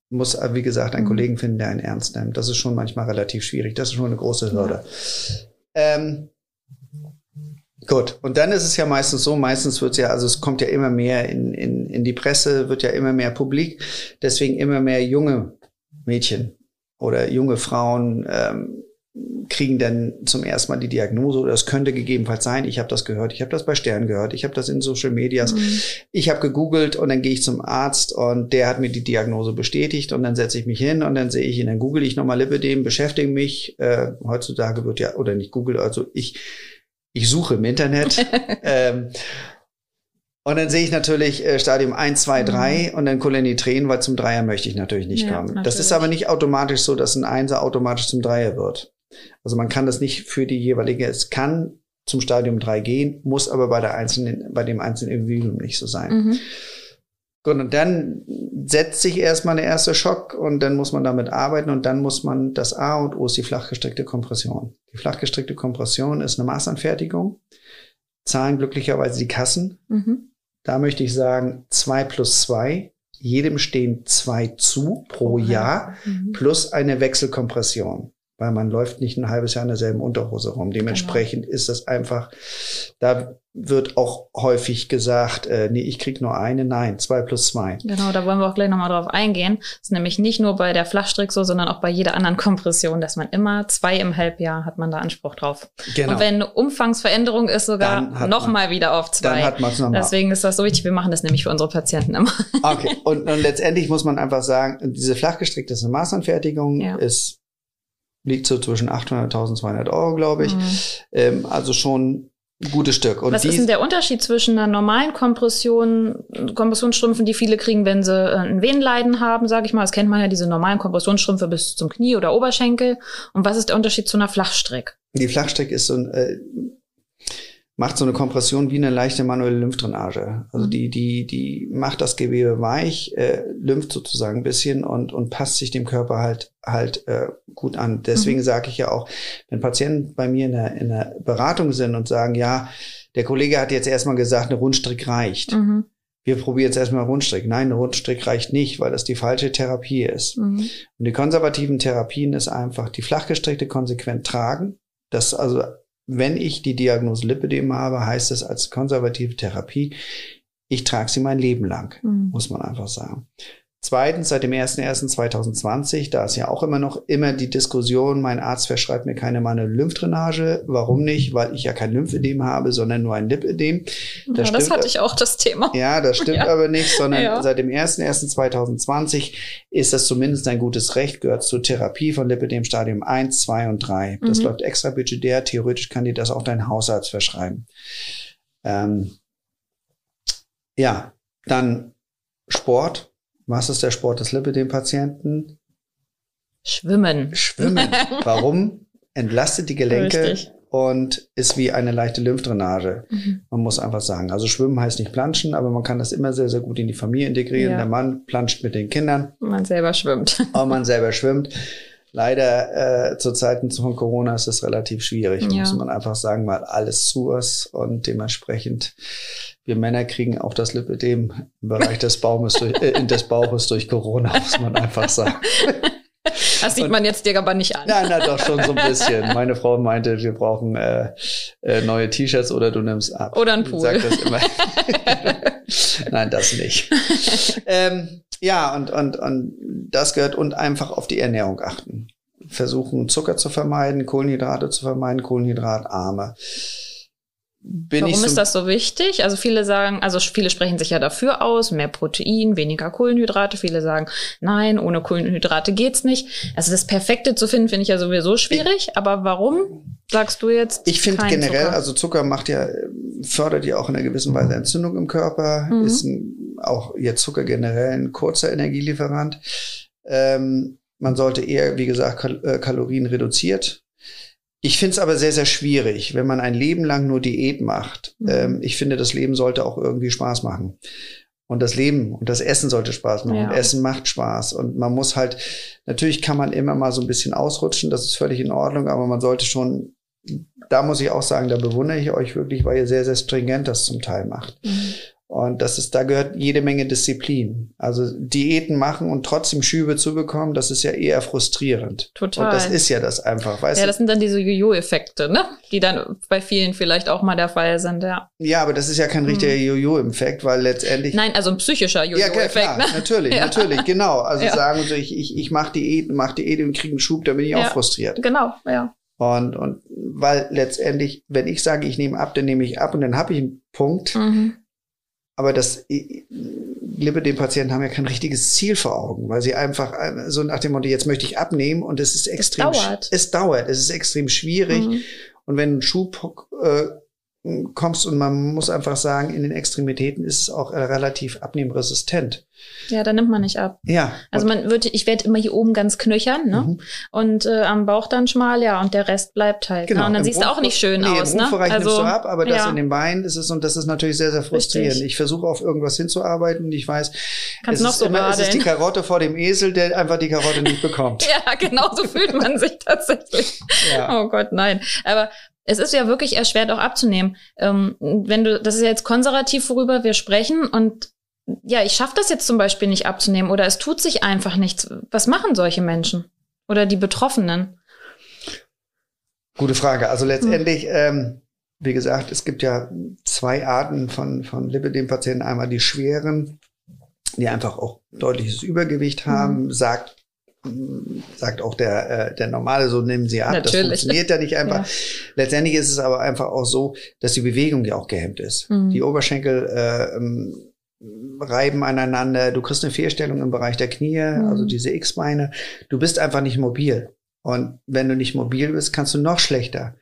Muss, äh, wie gesagt, einen Mhm. Kollegen finden, der einen ernst nimmt. Das ist schon manchmal relativ schwierig. Das ist schon eine große Hürde. Ähm, Gut, und dann ist es ja meistens so, meistens wird es ja, also es kommt ja immer mehr in, in, in die Presse, wird ja immer mehr publik, deswegen immer mehr junge Mädchen oder junge Frauen ähm, kriegen dann zum ersten Mal die Diagnose oder es könnte gegebenenfalls sein, ich habe das gehört, ich habe das bei Stern gehört, ich habe das in Social Medias, Mhm. ich habe gegoogelt und dann gehe ich zum Arzt und der hat mir die Diagnose bestätigt und dann setze ich mich hin und dann sehe ich ihn, dann google ich nochmal Lipidem, beschäftige mich, äh, heutzutage wird ja, oder nicht Google, also ich ich suche im Internet. [LAUGHS] ähm, und dann sehe ich natürlich äh, Stadium 1, 2, 3 und dann Tränen, weil zum Dreier möchte ich natürlich nicht Ja, kommen. Das natürlich. ist aber nicht automatisch so, dass ein Einser automatisch zum Dreier wird. Also man kann das nicht für die jeweilige, es kann zum Stadium 3 gehen, muss aber bei der einzelnen, bei dem einzelnen Individuum nicht so sein. Mhm. Gut, und dann setzt sich erstmal der erste Schock und dann muss man damit arbeiten und dann muss man, das A und O ist die flachgestreckte Kompression. Die flachgestreckte Kompression ist eine Maßanfertigung, zahlen glücklicherweise die Kassen. Mhm. Da möchte ich sagen, zwei plus zwei, jedem stehen zwei zu pro Jahr, Mhm. plus eine Wechselkompression. Weil man läuft nicht ein halbes Jahr in derselben Unterhose rum. Dementsprechend ist das einfach, da wird auch häufig gesagt, äh, nee, ich krieg nur eine, nein, zwei plus zwei. Genau, da wollen wir auch gleich nochmal drauf eingehen. Das ist nämlich nicht nur bei der Flachstrick so, sondern auch bei jeder anderen Kompression, dass man immer zwei im Halbjahr hat man da Anspruch drauf. Genau. Und wenn eine Umfangsveränderung ist, Dann sogar nochmal wieder auf Dann zwei. hat man es nochmal. Deswegen ist das so wichtig. Wir machen das nämlich für unsere Patienten immer. Okay, und, und letztendlich muss man einfach sagen, diese flachgestrickte Maßanfertigung, Ja. ist, liegt so zwischen 800 und 1200 Euro, glaube ich. Mhm. Ähm, also schon ein gutes Stück. Und Was ist denn der Unterschied zwischen einer normalen Kompression, Kompressionsstrümpfen, die viele kriegen, wenn sie äh, ein Venenleiden haben, sage ich mal. Das kennt man ja, diese normalen Kompressionsstrümpfe bis zum Knie oder Oberschenkel. Und was ist der Unterschied zu einer Flachstrick? die Flachstrick ist so ein, äh, macht so eine Kompression wie eine leichte manuelle Lymphdrainage. Also mhm. die, die, die macht das Gewebe weich, äh, lympht sozusagen ein bisschen und, und passt sich dem Körper halt, halt äh, gut an. Deswegen mhm. sage ich ja auch, wenn Patienten bei mir in der, in der Beratung sind und sagen, ja, der Kollege hat jetzt erstmal gesagt, eine Rundstrick reicht. Mhm. Wir probieren jetzt erstmal Rundstrick. Nein, eine Rundstrick reicht nicht, weil das die falsche Therapie ist. Mhm. Und die konservativen Therapien ist einfach die flachgestreckte konsequent tragen. Das also wenn ich die Diagnose Lipidem habe, heißt es als konservative Therapie, ich trage sie mein Leben lang, mhm. muss man einfach sagen. Zweitens, seit dem 01.01.2020, da ist ja auch immer noch immer die Diskussion, mein Arzt verschreibt mir keine manuelle Lymphdrainage. Warum nicht? Weil ich ja kein Lymphödem habe, sondern nur ein Lipödem. Das, ja, das hatte ich auch das Thema. Ja, das stimmt [LAUGHS] ja. aber nicht, sondern ja. seit dem 01.01.2020 ist das zumindest ein gutes Recht, gehört zur Therapie von Lipödem Stadium 1, 2 und 3. Das mhm. läuft extra budgetär. Theoretisch kann dir das auch dein Hausarzt verschreiben. Ähm, ja, dann Sport was ist der Sport des Lipidem-Patienten? Schwimmen. Schwimmen. [LAUGHS] Warum? Entlastet die Gelenke Richtig. und ist wie eine leichte Lymphdrainage. Mhm. Man muss einfach sagen. Also Schwimmen heißt nicht planschen, aber man kann das immer sehr, sehr gut in die Familie integrieren. Ja. Der Mann planscht mit den Kindern. Man selber schwimmt. [LAUGHS] Und man selber schwimmt. Leider äh, zu Zeiten von Corona ist es relativ schwierig, ja. muss man einfach sagen, weil alles zu ist und dementsprechend wir Männer kriegen auch das Lipödem im Bereich des Baumes durch, äh, des Bauches durch Corona, muss man einfach sagen. Das sieht man jetzt dir aber nicht an. Nein, nein, doch schon so ein bisschen. Meine Frau meinte, wir brauchen äh, äh, neue T-Shirts oder du nimmst ab. Oder ein Pool. Sagt das immer. [LAUGHS] nein, das nicht. Ähm, ja, und, und, und das gehört und einfach auf die Ernährung achten. Versuchen, Zucker zu vermeiden, Kohlenhydrate zu vermeiden, Kohlenhydratarme. Bin Warum so ist das so wichtig? Also viele sagen, also viele sprechen sich ja dafür aus, mehr Protein, weniger Kohlenhydrate. Viele sagen, nein, ohne Kohlenhydrate geht's nicht. Also das Perfekte zu finden, finde ich ja sowieso schwierig. Ich, aber warum sagst du jetzt? Ich finde generell, Zucker? also Zucker macht ja, fördert ja auch in einer gewissen Weise Entzündung im Körper. Mhm. Ist ein, auch jetzt Zucker generell ein kurzer Energielieferant. Ähm, man sollte eher, wie gesagt, Kal äh, Kalorien reduziert ich finde es aber sehr, sehr schwierig, wenn man ein Leben lang nur Diät macht. Mhm. Ähm, ich finde, das Leben sollte auch irgendwie Spaß machen. Und das Leben und das Essen sollte Spaß machen. Ja. Und Essen macht Spaß. Und man muss halt, natürlich kann man immer mal so ein bisschen ausrutschen, das ist völlig in Ordnung, aber man sollte schon, da muss ich auch sagen, da bewundere ich euch wirklich, weil ihr sehr, sehr stringent das zum Teil macht. Mhm. Und das ist, da gehört jede Menge Disziplin. Also Diäten machen und trotzdem Schübe zu bekommen, das ist ja eher frustrierend. Total. Und das ist ja das einfach, weißt du? Ja, das sind dann diese Jojo-Effekte, ne? Die dann bei vielen vielleicht auch mal der Fall sind, ja. Ja, aber das ist ja kein richtiger mhm. Jojo-Effekt, weil letztendlich. Nein, also ein psychischer Jojo-Effekt, ja, klar, ne? Natürlich, [LAUGHS] ja. natürlich, genau. Also ja. sagen so, ich, ich, ich mache Diäten, mache Diäten und kriege einen Schub, da bin ich ja. auch frustriert. Genau, ja. Und, und weil letztendlich, wenn ich sage, ich nehme ab, dann nehme ich ab und dann habe ich einen Punkt. Mhm aber das Lipidem-Patienten haben ja kein richtiges Ziel vor Augen, weil sie einfach äh, so nach dem Motto, jetzt möchte ich abnehmen und es ist extrem, es dauert, es, dauert, es ist extrem schwierig. Mhm. Und wenn ein Schub äh, kommst und man muss einfach sagen, in den Extremitäten ist es auch relativ abnehmresistent. Ja, da nimmt man nicht ab. Ja. Also man wird, ich werde immer hier oben ganz knöchern, ne? Mhm. Und äh, am Bauch dann schmal, ja, und der Rest bleibt halt. Genau. Ne? Und dann Im siehst du auch nicht schön nee, aus, im ne? Also nimmst du ab, aber das ja. in den Beinen ist es und das ist natürlich sehr, sehr frustrierend. Richtig. Ich versuche auf irgendwas hinzuarbeiten und ich weiß, Kannst es, noch ist so immer, es ist die Karotte vor dem Esel, der einfach die Karotte nicht bekommt. [LAUGHS] ja, genau so fühlt man sich tatsächlich. Ja. Oh Gott, nein. Aber es ist ja wirklich erschwert auch abzunehmen. Ähm, wenn du, das ist ja jetzt konservativ, worüber wir sprechen und ja, ich schaffe das jetzt zum Beispiel nicht abzunehmen oder es tut sich einfach nichts. Was machen solche Menschen oder die Betroffenen? Gute Frage. Also letztendlich, hm. ähm, wie gesagt, es gibt ja zwei Arten von, von Lipidem-Patienten. Einmal die schweren, die einfach auch deutliches Übergewicht haben, hm. sagt sagt auch der, äh, der Normale, so nehmen sie ab. Natürlich. Das funktioniert ja nicht [LAUGHS] einfach. Ja. Letztendlich ist es aber einfach auch so, dass die Bewegung ja auch gehemmt ist. Mhm. Die Oberschenkel äh, ähm, reiben aneinander, du kriegst eine Fehlstellung im Bereich der Knie, mhm. also diese X-Beine. Du bist einfach nicht mobil. Und wenn du nicht mobil bist, kannst du noch schlechter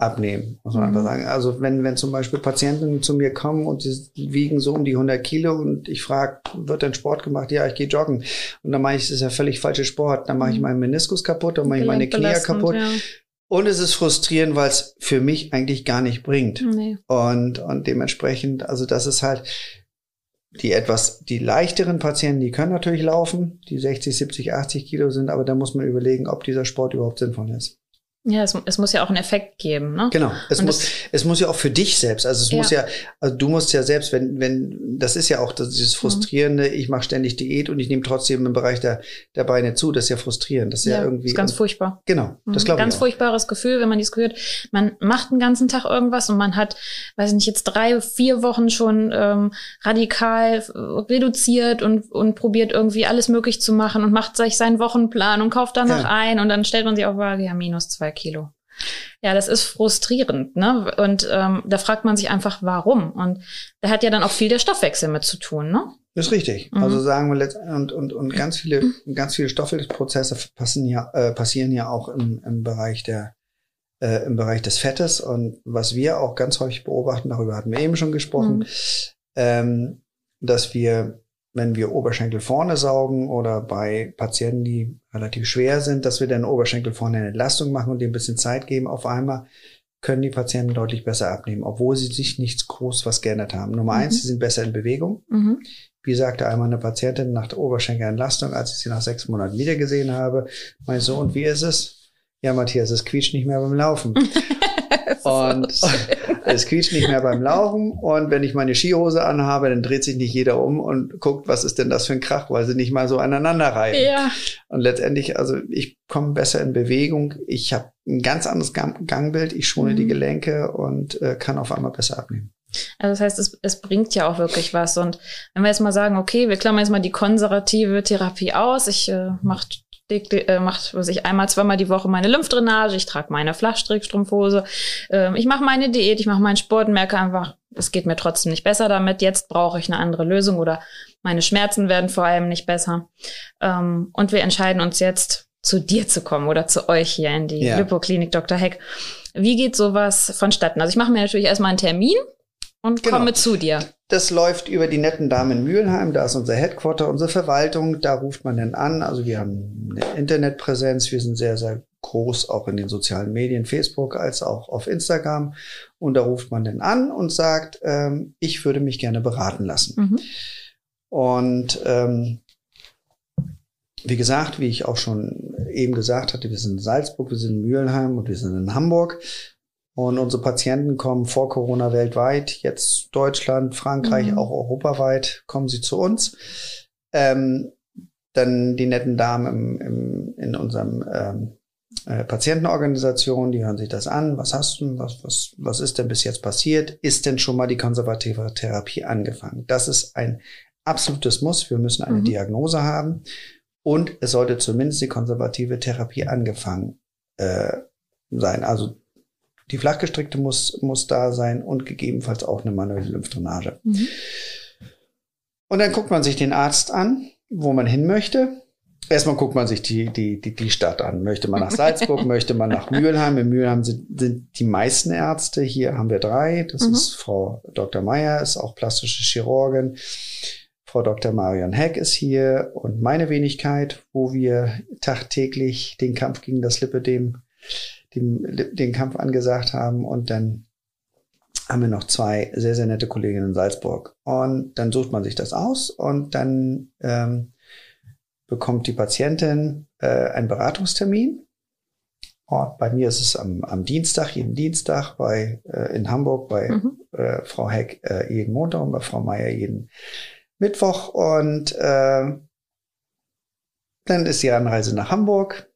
abnehmen, muss man mhm. einfach sagen. Also wenn, wenn zum Beispiel Patienten zu mir kommen und die wiegen so um die 100 Kilo und ich frage, wird denn Sport gemacht? Ja, ich gehe joggen. Und dann mache ich, das ist ja völlig falscher Sport. Dann mache ich mhm. meinen Meniskus kaputt, dann mache ich meine Knie kaputt. Ja. Und es ist frustrierend, weil es für mich eigentlich gar nicht bringt. Nee. Und, und dementsprechend, also das ist halt die etwas, die leichteren Patienten, die können natürlich laufen, die 60, 70, 80 Kilo sind, aber da muss man überlegen, ob dieser Sport überhaupt sinnvoll ist. Ja, es, es muss ja auch einen Effekt geben, ne? Genau. Es Und muss, es muss ja auch für dich selbst. Also es Ja. muss ja, also du musst ja selbst, wenn, wenn, das ist ja auch das, dieses Mhm. frustrierende, ich mache ständig Diät und ich nehme trotzdem im Bereich der, der Beine zu, das ist ja frustrierend. Das ist ja, irgendwie. ist ganz furchtbar. genau, das Mhm. glaube ich. Ganz auch. furchtbares Gefühl, wenn man dies gehört. Man macht den ganzen Tag irgendwas und man hat, weiß ich nicht, jetzt drei, vier Wochen schon ähm, radikal reduziert und, und probiert irgendwie alles möglich zu machen und macht sich seinen Wochenplan und kauft danach Ja. ein und dann stellt man sich auf Waage, ja, minus zwei Kilo. Ja, das ist frustrierend, ne? Und ähm, da fragt man sich einfach, warum. Und da hat ja dann auch viel der Stoffwechsel mit zu tun, ne? Das ist richtig. Mhm. Also sagen wir und, und, und ganz viele, ganz viele Stoffwechselprozesse passen ja, äh, passieren ja auch im, im Bereich der, äh, im Bereich des Fettes. Und was wir auch ganz häufig beobachten, darüber hatten wir eben schon gesprochen, Mhm. ähm, dass wir, wenn wir Oberschenkel vorne saugen oder bei Patienten, die relativ schwer sind, dass wir dann Oberschenkel vorne eine Entlastung machen und dem ein bisschen Zeit geben, auf einmal können die Patienten deutlich besser abnehmen, obwohl sie sich nichts groß was geändert haben. Nummer Mhm. eins, sie sind besser in Bewegung. Mhm. Wie sagte einmal eine Patientin nach der Oberschenkelentlastung, als ich sie nach sechs Monaten wiedergesehen habe, meine so, und wie ist es? Ja, Matthias, es quietscht nicht mehr beim Laufen. [LAUGHS] Und [LAUGHS] es quietscht nicht mehr beim Laufen. Und wenn ich meine Skihose anhabe, dann dreht sich nicht jeder um und guckt, was ist denn das für ein Krach, weil sie nicht mal so aneinander reihen. Ja. Und letztendlich, also ich komme besser in Bewegung. Ich habe ein ganz anderes Gang Gangbild. Ich schone Mhm. die Gelenke und äh, kann auf einmal besser abnehmen. Also das heißt, es, es bringt ja auch wirklich was. Und wenn wir jetzt mal sagen, okay, wir klammern jetzt mal die konservative Therapie aus. Ich äh, mache macht, was ich einmal, zweimal die Woche meine Lymphdrainage, ich trage meine Flachstrickstrumpfhose, ähm, ich mache meine Diät, ich mache meinen Sport und merke einfach, es geht mir trotzdem nicht besser damit. Jetzt brauche ich eine andere Lösung oder meine Schmerzen werden vor allem nicht besser. Ähm, und wir entscheiden uns jetzt, zu dir zu kommen oder zu euch hier in die Ja. Lipoklinik Dr. Heck. Wie geht sowas vonstatten? Also ich mache mir natürlich erstmal einen Termin und Genau. komme zu dir. Das läuft über die netten Damen in Mühlheim. Da ist unser Headquarter, unsere Verwaltung. Da ruft man dann an. Also wir haben eine Internetpräsenz. Wir sind sehr, sehr groß, auch in den sozialen Medien, Facebook als auch auf Instagram. Und da ruft man dann an und sagt, ähm, ich würde mich gerne beraten lassen. Mhm. Und ähm, wie gesagt, wie ich auch schon eben gesagt hatte, wir sind in Salzburg, wir sind in Mühlenheim und wir sind in Hamburg. Und unsere Patienten kommen vor Corona weltweit, jetzt Deutschland, Frankreich, Mhm. auch europaweit, kommen sie zu uns. Ähm, dann die netten Damen im, im, in unserem ähm, äh, Patientenorganisation, die hören sich das an. Was hast du? Was, was, was ist denn bis jetzt passiert? Ist denn schon mal die konservative Therapie angefangen? Das ist ein absolutes Muss. Wir müssen eine Mhm. Diagnose haben. Und es sollte zumindest die konservative Therapie angefangen äh, sein. Also die flachgestrickte muss, muss da sein und gegebenenfalls auch eine manuelle Lymphdrainage. Mhm. Und dann guckt man sich den Arzt an, wo man hin möchte. Erstmal guckt man sich die, die, die, die Stadt an. Möchte man nach Salzburg, [LAUGHS] möchte man nach Mülheim. In Mülheim sind, sind die meisten Ärzte. Hier haben wir drei. Das Mhm. ist Frau Dr. Meyer, ist auch plastische Chirurgin. Frau Dr. Marion Heck ist hier und meine Wenigkeit, wo wir tagtäglich den Kampf gegen das Lipödem, den, den Kampf angesagt haben. Und dann haben wir noch zwei sehr, sehr nette Kolleginnen in Salzburg. Und dann sucht man sich das aus und dann ähm, bekommt die Patientin äh, einen Beratungstermin. Und bei mir ist es am, am Dienstag, jeden Dienstag, bei äh, in Hamburg bei Mhm. äh, Frau Heck äh, jeden Montag und bei Frau Meier jeden Mittwoch. Und äh, dann ist die Anreise nach Hamburg.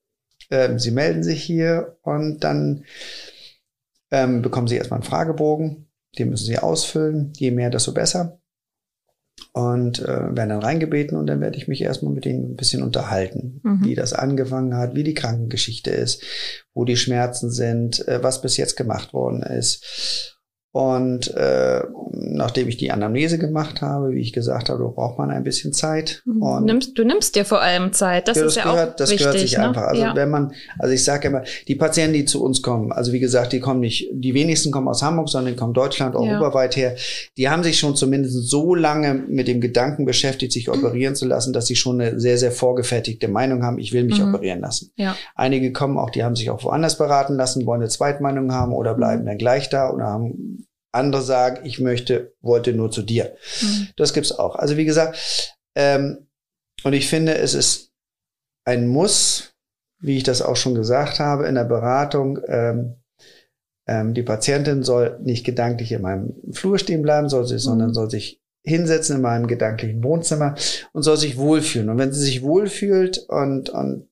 Ähm, sie melden sich hier und dann ähm, bekommen Sie erstmal einen Fragebogen. Den müssen Sie ausfüllen. Je mehr, desto besser. Und äh, werden dann reingebeten und dann werde ich mich erstmal mit Ihnen ein bisschen unterhalten, Mhm. wie das angefangen hat, wie die Krankengeschichte ist, wo die Schmerzen sind, äh, was bis jetzt gemacht worden ist. Und äh, nachdem ich die Anamnese gemacht habe, wie ich gesagt habe, braucht man ein bisschen Zeit. Mhm. Und nimmst, du nimmst dir vor allem Zeit. Das, ja, ist das ja gehört, auch das wichtig. gehört sich ne? einfach. Also ja. wenn man, also ich sage immer, die Patienten, die zu uns kommen, also wie gesagt, die kommen nicht, die wenigsten kommen aus Hamburg, sondern die kommen Deutschland, Ja. europaweit her. Die haben sich schon zumindest so lange mit dem Gedanken beschäftigt, sich operieren zu lassen, dass sie schon eine sehr, sehr vorgefertigte Meinung haben, ich will mich Mhm. operieren lassen. ja. Einige kommen auch, die haben sich auch woanders beraten lassen, wollen eine Zweitmeinung haben oder Mhm. bleiben dann gleich da oder haben andere sagen, ich möchte, wollte nur zu dir. Mhm. Das gibt's auch. Also wie gesagt, ähm, und ich finde, es ist ein Muss, wie ich das auch schon gesagt habe, in der Beratung. Ähm, ähm, die Patientin soll nicht gedanklich in meinem Flur stehen bleiben, soll sie, sondern soll sich hinsetzen in meinem gedanklichen Wohnzimmer und soll sich wohlfühlen. Und wenn sie sich wohlfühlt und, und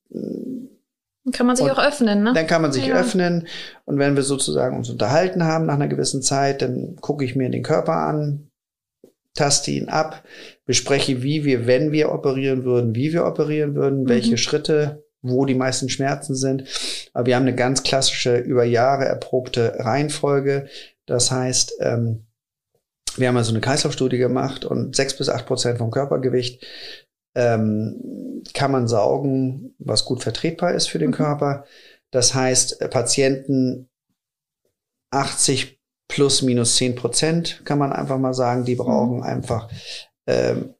Dann kann man sich Und auch öffnen, ne? dann kann man sich Ja. öffnen. Und wenn wir sozusagen uns unterhalten haben nach einer gewissen Zeit, dann gucke ich mir den Körper an, taste ihn ab, bespreche, wie wir, wenn wir operieren würden, wie wir operieren würden, Mhm. welche Schritte, wo die meisten Schmerzen sind. Aber wir haben eine ganz klassische, über Jahre erprobte Reihenfolge. Das heißt, ähm, wir haben also eine Kreislaufstudie gemacht und sechs bis acht Prozent vom Körpergewicht ähm, kann man saugen, was gut vertretbar ist für den Mhm. Körper. Das heißt, äh, Patienten 80 plus minus 10 Prozent, kann man einfach mal sagen, die brauchen einfach ähm,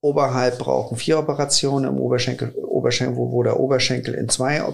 oberhalb brauchen vier Operationen im Oberschenkel, Oberschenkel wo, wo der Oberschenkel in zwei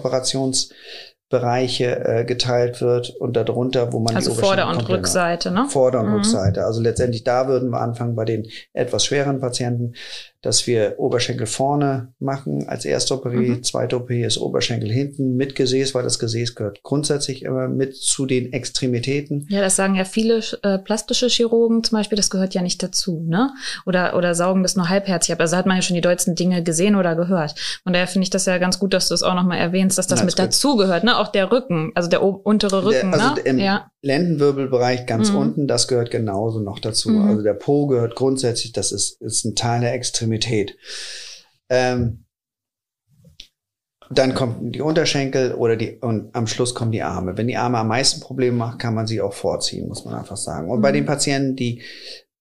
Operationsbereiche äh, geteilt wird und darunter, wo man Also die Vorder- und Rückseite, ne? Vorder- und Mhm. Rückseite. Also letztendlich da würden wir anfangen bei den etwas schweren Patienten, dass wir Oberschenkel vorne machen als erste OP, Mhm. zweite OP ist Oberschenkel hinten mit Gesäß, weil das Gesäß gehört grundsätzlich immer mit zu den Extremitäten. Ja, das sagen ja viele äh, plastische Chirurgen zum Beispiel, das gehört ja nicht dazu, ne? Oder, oder saugen das nur halbherzig ab. Also hat man ja schon die dollsten Dinge gesehen oder gehört. Von daher finde ich das ja ganz gut, dass du es auch nochmal erwähnst, dass das Na, mit das gehört- dazu gehört, ne? Auch der Rücken, also der untere Rücken, Der- also ne? im Ja. Lendenwirbelbereich ganz Mhm. unten, das gehört genauso noch dazu. Mhm. Also der Po gehört grundsätzlich, das ist, ist ein Teil der Extremität. Ähm, dann kommen die Unterschenkel oder die, und am Schluss kommen die Arme. Wenn die Arme am meisten Probleme machen, kann man sie auch vorziehen, muss man einfach sagen. Und bei Mhm. den Patienten, die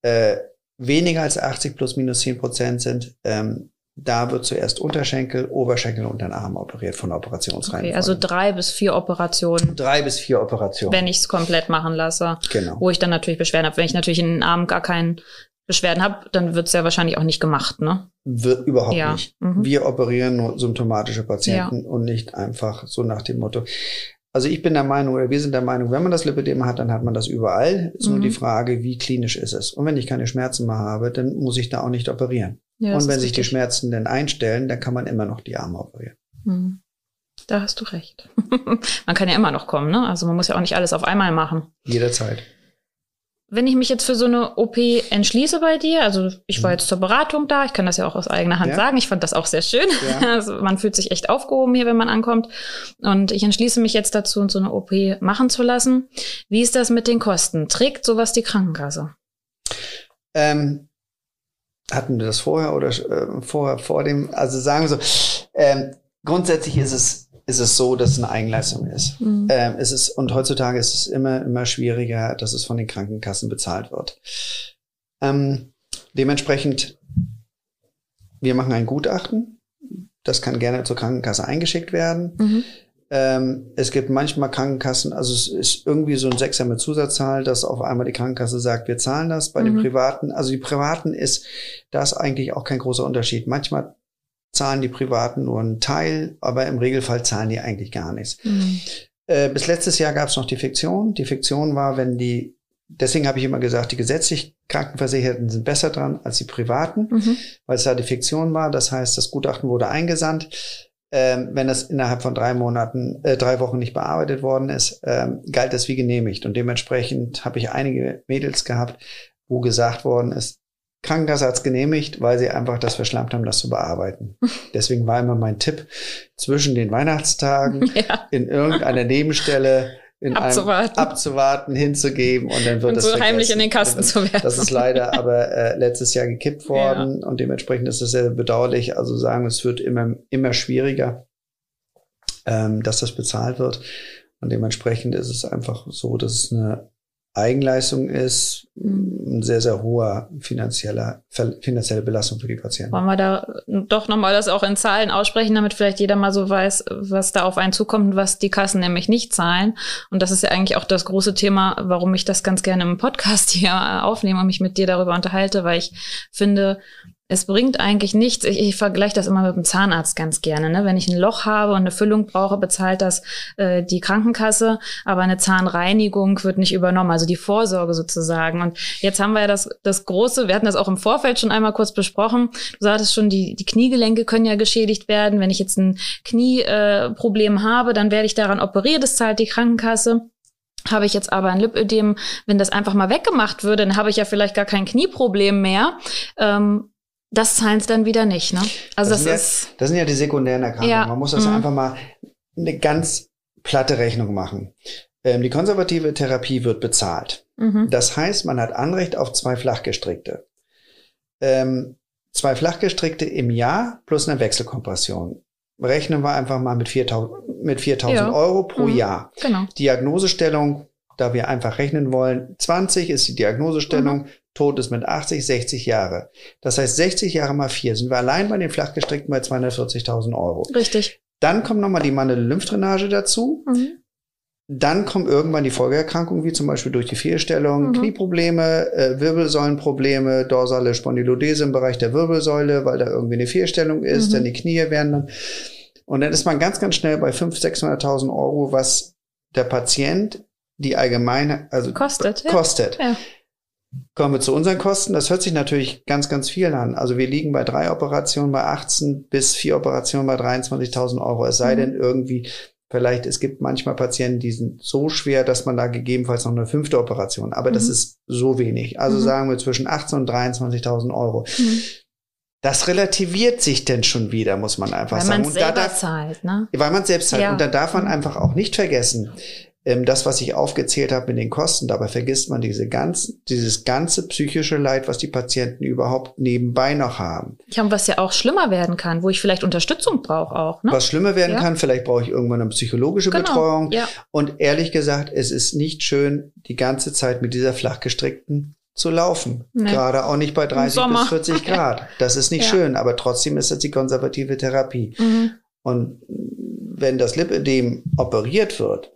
äh, weniger als 80 plus minus 10 Prozent sind, ähm, da wird zuerst Unterschenkel, Oberschenkel und dann Arm operiert von der Operationsreihenfolge. Okay, also drei bis vier Operationen, drei bis vier Operationen. wenn ich es komplett machen lasse, genau. wo ich dann natürlich Beschwerden habe. Wenn ich natürlich in den Armen gar keinen Beschwerden habe, dann wird es ja wahrscheinlich auch nicht gemacht, ne? Wird überhaupt Ja. nicht. Mhm. Wir operieren nur symptomatische Patienten und nicht einfach so nach dem Motto. Also ich bin der Meinung, oder wir sind der Meinung, wenn man das Lipödem hat, dann hat man das überall. Ist nur Mhm. die Frage, wie klinisch ist es. Und wenn ich keine Schmerzen mehr habe, dann muss ich da auch nicht operieren. Ja, und wenn sich die richtig. Schmerzen dann einstellen, dann kann man immer noch die Arme operieren. Mhm. Da hast du recht. [LAUGHS] man kann ja immer noch kommen, ne? Also man muss ja auch nicht alles auf einmal machen. Jederzeit. Wenn ich mich jetzt für so eine OP entschließe bei dir, also ich war Mhm. jetzt zur Beratung da, ich kann das ja auch aus eigener Hand Ja. sagen, ich fand das auch sehr schön. Ja. [LAUGHS] Also man fühlt sich echt aufgehoben hier, wenn man ankommt. Und ich entschließe mich jetzt dazu, so eine OP machen zu lassen. Wie ist das mit den Kosten? Trägt sowas die Krankenkasse? Ähm, hatten wir das vorher oder äh, vorher vor dem? Also sagen wir so, ähm, grundsätzlich ist es ist es so, dass es eine Eigenleistung ist. Mhm. Ähm, es ist und heutzutage ist es immer immer schwieriger, dass es von den Krankenkassen bezahlt wird. Ähm, dementsprechend, wir machen ein Gutachten. Das kann gerne zur Krankenkasse eingeschickt werden. Mhm. Ähm, es gibt manchmal Krankenkassen, also es ist irgendwie so ein Sechser mit Zusatzzahl, dass auf einmal die Krankenkasse sagt, wir zahlen das. Bei den Mhm. Privaten, also die Privaten ist das eigentlich auch kein großer Unterschied. Manchmal zahlen die Privaten nur einen Teil, aber im Regelfall zahlen die eigentlich gar nichts. Mhm. Äh, bis letztes Jahr gab es noch die Fiktion. Die Fiktion war, wenn die, deswegen habe ich immer gesagt, die gesetzlich Krankenversicherten sind besser dran als die Privaten Mhm. weil es da die Fiktion war. Das heißt, das Gutachten wurde eingesandt. Ähm, wenn das innerhalb von drei Monaten, äh, drei Wochen nicht bearbeitet worden ist, ähm, galt das wie genehmigt. Und dementsprechend habe ich einige Mädels gehabt, wo gesagt worden ist, Krankenkasse hat's genehmigt, weil sie einfach das verschlampt haben, das zu bearbeiten. [LAUGHS] Deswegen war immer mein Tipp, zwischen den Weihnachtstagen [LAUGHS] Ja, in irgendeiner Nebenstelle in Abzuwarten. einem abzuwarten, hinzugeben und dann wird und das so heimlich in den Kasten zu werfen. Das ist leider [LAUGHS] aber äh, letztes Jahr gekippt worden und dementsprechend ist es sehr bedauerlich. Also sagen, es wird immer, immer schwieriger, ähm, dass das bezahlt wird. Und dementsprechend ist es einfach so, dass es eine Eigenleistung ist ein sehr, sehr hoher finanzieller, finanzielle Belastung für die Patienten. Wollen wir da doch nochmal das auch in Zahlen aussprechen, damit vielleicht jeder mal so weiß, was da auf einen zukommt und was die Kassen nämlich nicht zahlen. Und das ist ja eigentlich auch das große Thema, warum ich das ganz gerne im Podcast [LAUGHS] hier aufnehme und mich mit dir darüber unterhalte, weil ich finde, es bringt eigentlich nichts. Ich, ich vergleiche das immer mit dem Zahnarzt ganz gerne. Ne? Wenn ich ein Loch habe und eine Füllung brauche, bezahlt das äh, die Krankenkasse, aber eine Zahnreinigung wird nicht übernommen, also die Vorsorge sozusagen. Und jetzt haben wir ja das, das große, wir hatten das auch im Vorfeld schon einmal kurz besprochen. Du sagtest schon, die, die Kniegelenke können ja geschädigt werden. Wenn ich jetzt ein Knieproblem äh, habe, dann werde ich daran operiert, das zahlt die Krankenkasse. Habe ich jetzt aber ein Lipödem, wenn das einfach mal weggemacht würde, dann habe ich ja vielleicht gar kein Knieproblem mehr. Ähm, das zahlen sie dann wieder nicht, ne? Also das, das ist. Ja, das sind ja die sekundären Erkrankungen. Ja. Man muss das mhm. einfach mal eine ganz platte Rechnung machen. Ähm, die konservative Therapie wird bezahlt. Mhm. Das heißt, man hat Anrecht auf zwei Flachgestrickte. Ähm, zwei Flachgestrickte im Jahr plus eine Wechselkompression. Rechnen wir einfach mal mit 4000, mit 4000 ja. Euro pro mhm. Jahr. Genau. Diagnosestellung, da wir einfach rechnen wollen, 20 ist die Diagnosestellung, Tod ist mit 80, 60 Jahre. Das heißt, 60 Jahre mal vier sind wir allein bei den Flachgestrickten bei 240.000 Euro. Richtig. Dann kommt nochmal die Mandeln-Lymphdrainage dazu. Mhm. Dann kommen irgendwann die Folgeerkrankungen, wie zum Beispiel durch die Fehlstellung, mhm. Knieprobleme, äh, Wirbelsäulenprobleme, dorsale Spondylodese im Bereich der Wirbelsäule, weil da irgendwie eine Fehlstellung ist, mhm. denn die Knie werden dann. Und dann ist man ganz, ganz schnell bei 500.000, 600.000 Euro, was der Patient die allgemeine, also kostet. kostet. Ja. Kommen wir zu unseren Kosten. Das hört sich natürlich ganz, ganz viel an. Also wir liegen bei drei Operationen bei 18 bis vier Operationen bei 23.000 Euro. Es sei mhm. denn irgendwie, vielleicht, es gibt manchmal Patienten, die sind so schwer, dass man da gegebenenfalls noch eine fünfte Operation, aber mhm. das ist so wenig. Also mhm. sagen wir zwischen 18 und 23.000 Euro. Mhm. Das relativiert sich denn schon wieder, muss man einfach weil sagen. Weil man selber da, zahlt, ne? Weil man selbst zahlt. Ja. Und da darf man mhm. einfach auch nicht vergessen, ähm, das, was ich aufgezählt habe mit den Kosten, dabei vergisst man diese ganzen, dieses ganze psychische Leid, was die Patienten überhaupt nebenbei noch haben. Ja, und was ja auch schlimmer werden kann, wo ich vielleicht Unterstützung brauche auch. Ne? Was schlimmer werden ja. kann, vielleicht brauche ich irgendwann eine psychologische genau. Betreuung. Ja. Und ehrlich gesagt, es ist nicht schön, die ganze Zeit mit dieser flachgestrickten zu laufen. Nee. Gerade auch nicht bei 30 bis 40 [LAUGHS] Grad. Das ist nicht ja. schön, aber trotzdem ist das die konservative Therapie. Mhm. Und wenn das Lipödem operiert wird,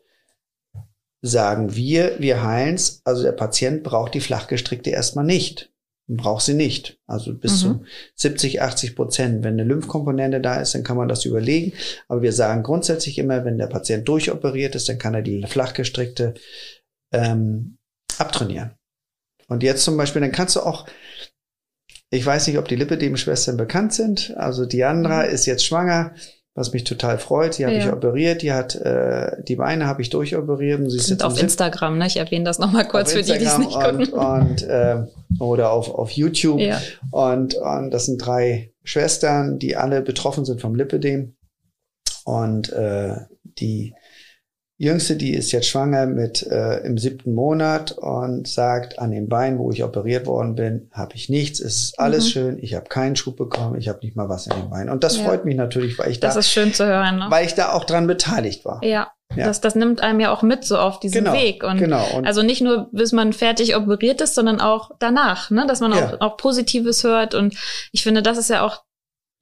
sagen wir, wir heilen's. Also der Patient braucht die flachgestrickte erstmal nicht. Braucht sie nicht. Also bis mhm. zu 70, 80 Prozent. Wenn eine Lymphkomponente da ist, dann kann man das überlegen. Aber wir sagen grundsätzlich immer, wenn der Patient durchoperiert ist, dann kann er die flachgestrickte ähm, abtrainieren. Und jetzt zum Beispiel, dann kannst du auch, ich weiß nicht, ob die Lipidem-Schwestern bekannt sind. Also Diandra mhm. ist jetzt schwanger was mich total freut. Die habe ja. ich operiert, die hat äh, die Beine habe ich durchoperiert. Und sie sind auf Instagram, ne? Ich erwähne das nochmal kurz für die, die es nicht gucken. Und, und äh, oder auf, auf YouTube. Ja. Und, und das sind drei Schwestern, die alle betroffen sind vom Lipidem. Und äh, die Jüngste, die ist jetzt schwanger mit äh, im siebten Monat und sagt, an dem Bein, wo ich operiert worden bin, habe ich nichts, ist alles mhm. schön, ich habe keinen Schub bekommen, ich habe nicht mal was in den Beinen. Und das ja. freut mich natürlich, weil ich das da, ist schön zu hören, ne? weil ich da auch dran beteiligt war. Ja. Ja. Das, das nimmt einem ja auch mit so auf diesen genau, Weg. Und, genau. Und also nicht nur, bis man fertig operiert ist, sondern auch danach, ne? dass man ja. auch, auch Positives hört. Und ich finde, das ist ja auch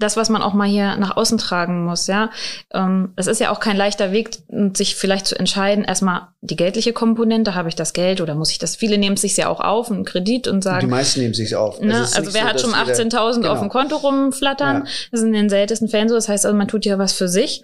das, was man auch mal hier nach außen tragen muss, ja. Ähm, es ist ja auch kein leichter Weg, sich vielleicht zu entscheiden, erstmal die geldliche Komponente, habe ich das Geld oder muss ich das? Viele nehmen es sich ja auch auf, einen Kredit und sagen. Die meisten nehmen es sich auf. Ne? Also wer so, hat schon 18.000 genau. auf dem Konto rumflattern? Ja. Das ist in den seltensten Fällen so. Das heißt also, man tut ja was für sich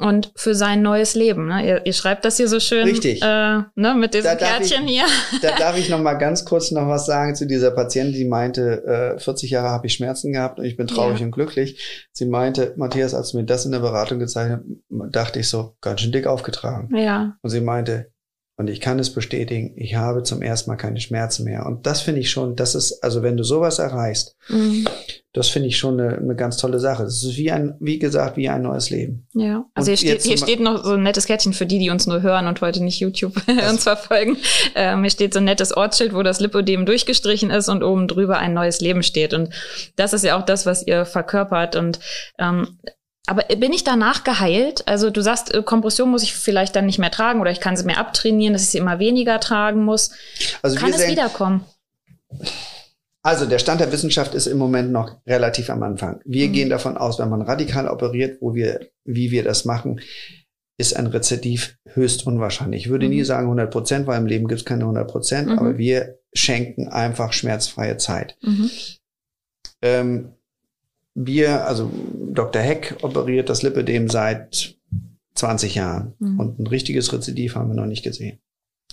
und für sein neues Leben. Ne? Ihr, ihr schreibt das hier so schön Richtig. Äh, ne, mit diesem Kärtchen ich, hier. Da darf ich noch mal ganz kurz noch was sagen zu dieser Patientin, die meinte, äh, 40 Jahre habe ich Schmerzen gehabt und ich bin traurig ja. und glücklich. Sie meinte, Matthias, als du mir das in der Beratung gezeichnet, dachte ich so, ganz schön dick aufgetragen. Ja. Und sie meinte, und ich kann es bestätigen, ich habe zum ersten Mal keine Schmerzen mehr. Und das finde ich schon, das ist, also wenn du sowas erreichst, mhm. Das finde ich schon eine, eine, ganz tolle Sache. Das ist wie ein, wie gesagt, wie ein neues Leben. Ja, also hier steht, hier steht noch so ein nettes Kärtchen für die, die uns nur hören und heute nicht YouTube [LAUGHS] uns verfolgen. Ähm, hier steht so ein nettes Ortsschild, wo das Lipodem durchgestrichen ist und oben drüber ein neues Leben steht. Und das ist ja auch das, was ihr verkörpert. Und ähm, aber bin ich danach geheilt? Also du sagst, äh, Kompression muss ich vielleicht dann nicht mehr tragen oder ich kann sie mir abtrainieren, dass ich sie immer weniger tragen muss. Also kann es sehen, wiederkommen? Also der Stand der Wissenschaft ist im Moment noch relativ am Anfang. Wir mhm. gehen davon aus, wenn man radikal operiert, wo wir, wie wir das machen, ist ein Rezidiv höchst unwahrscheinlich. Ich würde mhm. nie sagen 100 Prozent, weil im Leben gibt es keine 100 Prozent, mhm. aber wir schenken einfach schmerzfreie Zeit. Mhm. Ähm, wir, also Dr. Heck operiert das Lipödem seit 20 Jahren mhm. und ein richtiges Rezidiv haben wir noch nicht gesehen.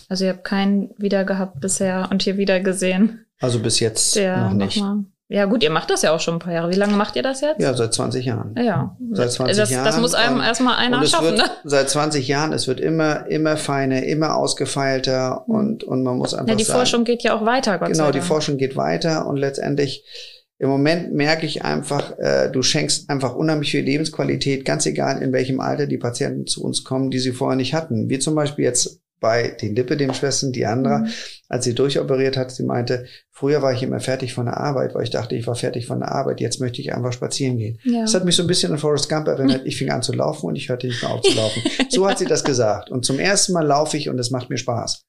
Also ihr habt keinen wieder gehabt bisher und hier wieder gesehen. Also bis jetzt noch nicht. Noch ja gut, ihr macht das ja auch schon ein paar Jahre. Wie lange macht ihr das jetzt? Ja, seit 20 Jahren. Ja, seit 20 das, Jahren. Das muss einem erstmal einer schaffen, wird, ne? Seit 20 Jahren, es wird immer, immer feiner, immer ausgefeilter hm. und, und man muss einfach Ja, die sagen, Forschung geht ja auch weiter, Gott Genau, die Forschung geht weiter und letztendlich im Moment merke ich einfach, äh, du schenkst einfach unheimlich viel Lebensqualität, ganz egal in welchem Alter die Patienten zu uns kommen, die sie vorher nicht hatten. Wie zum Beispiel jetzt bei den Lipidem-Schwestern, die andere, mhm. als sie durchoperiert hat, sie meinte, früher war ich immer fertig von der Arbeit, weil ich dachte, ich war fertig von der Arbeit, jetzt möchte ich einfach spazieren gehen. Ja. Das hat mich so ein bisschen an Forrest Gump erinnert. Ich fing an zu laufen und ich hörte nicht mehr auf zu laufen. [LAUGHS] So hat sie das gesagt. Und zum ersten Mal laufe ich und es macht mir Spaß.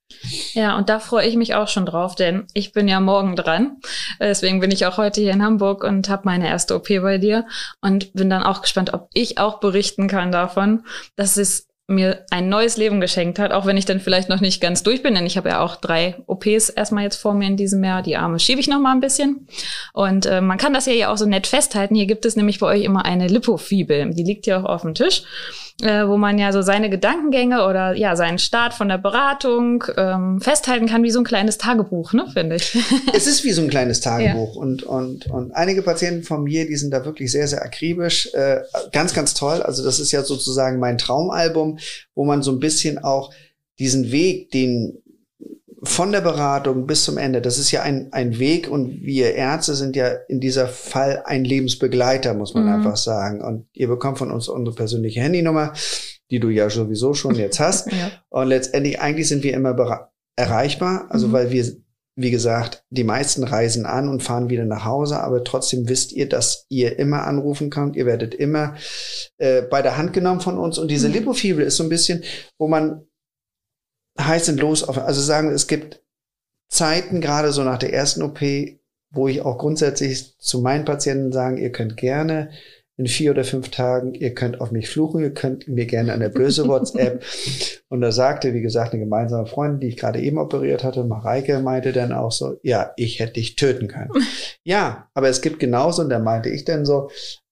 Ja, und da freue ich mich auch schon drauf, denn ich bin ja morgen dran. Deswegen bin ich auch heute hier in Hamburg und habe meine erste OP bei dir und bin dann auch gespannt, ob ich auch berichten kann davon, dass es mir ein neues Leben geschenkt hat, auch wenn ich dann vielleicht noch nicht ganz durch bin, denn ich habe ja auch drei OPs erstmal jetzt vor mir in diesem Jahr. Die Arme schiebe ich noch mal ein bisschen. Und äh, man kann das ja hier auch so nett festhalten. Hier gibt es nämlich bei euch immer eine Lipofibel. Die liegt hier auch auf dem Tisch äh, wo man ja so seine Gedankengänge oder ja seinen Start von der Beratung ähm, festhalten kann, wie so ein kleines Tagebuch, ne, finde ich. [LAUGHS] es ist wie so ein kleines Tagebuch ja. und und und einige Patienten von mir, die sind da wirklich sehr sehr akribisch, äh, ganz ganz toll. Also das ist ja sozusagen mein Traumalbum, wo man so ein bisschen auch diesen Weg, den von der Beratung bis zum Ende. Das ist ja ein, ein Weg und wir Ärzte sind ja in dieser Fall ein Lebensbegleiter, muss man mhm. einfach sagen. Und ihr bekommt von uns unsere persönliche Handynummer, die du ja sowieso schon jetzt hast. [LAUGHS] ja. Und letztendlich eigentlich sind wir immer erreichbar, also mhm. weil wir wie gesagt, die meisten reisen an und fahren wieder nach Hause, aber trotzdem wisst ihr, dass ihr immer anrufen könnt. Ihr werdet immer äh, bei der Hand genommen von uns. Und diese mhm. Lipofibel ist so ein bisschen, wo man heiß und los auf, also sagen, es gibt Zeiten, gerade so nach der ersten OP, wo ich auch grundsätzlich zu meinen Patienten sagen, ihr könnt gerne in vier oder fünf Tagen, ihr könnt auf mich fluchen, ihr könnt mir gerne eine böse [LAUGHS] WhatsApp. und da sagte, wie gesagt, eine gemeinsame Freundin, die ich gerade eben operiert hatte, Mareike, meinte dann auch so, ja, ich hätte dich töten können. [LAUGHS] ja, aber es gibt genauso, und da meinte ich dann so,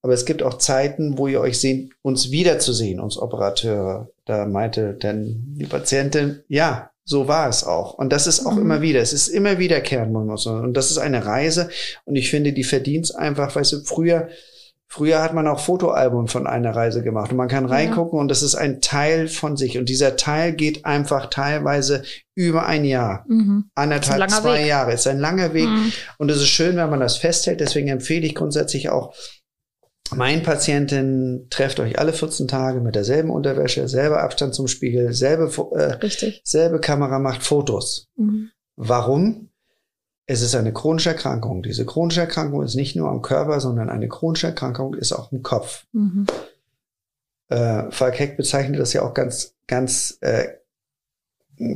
aber es gibt auch Zeiten, wo ihr euch seht, uns wiederzusehen, uns Operateure. Da meinte dann die Patientin, ja, so war es auch. Und das ist auch mhm. immer wieder, es ist immer wiederkehrend, und das ist eine Reise. Und ich finde, die verdient einfach, weißt du, früher, Früher hat man auch Fotoalbum von einer Reise gemacht und man kann reingucken ja. und das ist ein Teil von sich. Und dieser Teil geht einfach teilweise über ein Jahr, mhm. anderthalb, zwei Weg. Jahre. Es ist ein langer Weg mhm. und es ist schön, wenn man das festhält. Deswegen empfehle ich grundsätzlich auch mein Patientin trefft euch alle 14 Tage mit derselben Unterwäsche, selber Abstand zum Spiegel, selbe, äh, selbe Kamera macht Fotos. Mhm. Warum? Es ist eine chronische Erkrankung. Diese chronische Erkrankung ist nicht nur am Körper, sondern eine chronische Erkrankung ist auch im Kopf. Mhm. Äh, Falk Heck bezeichnet das ja auch ganz, ganz äh,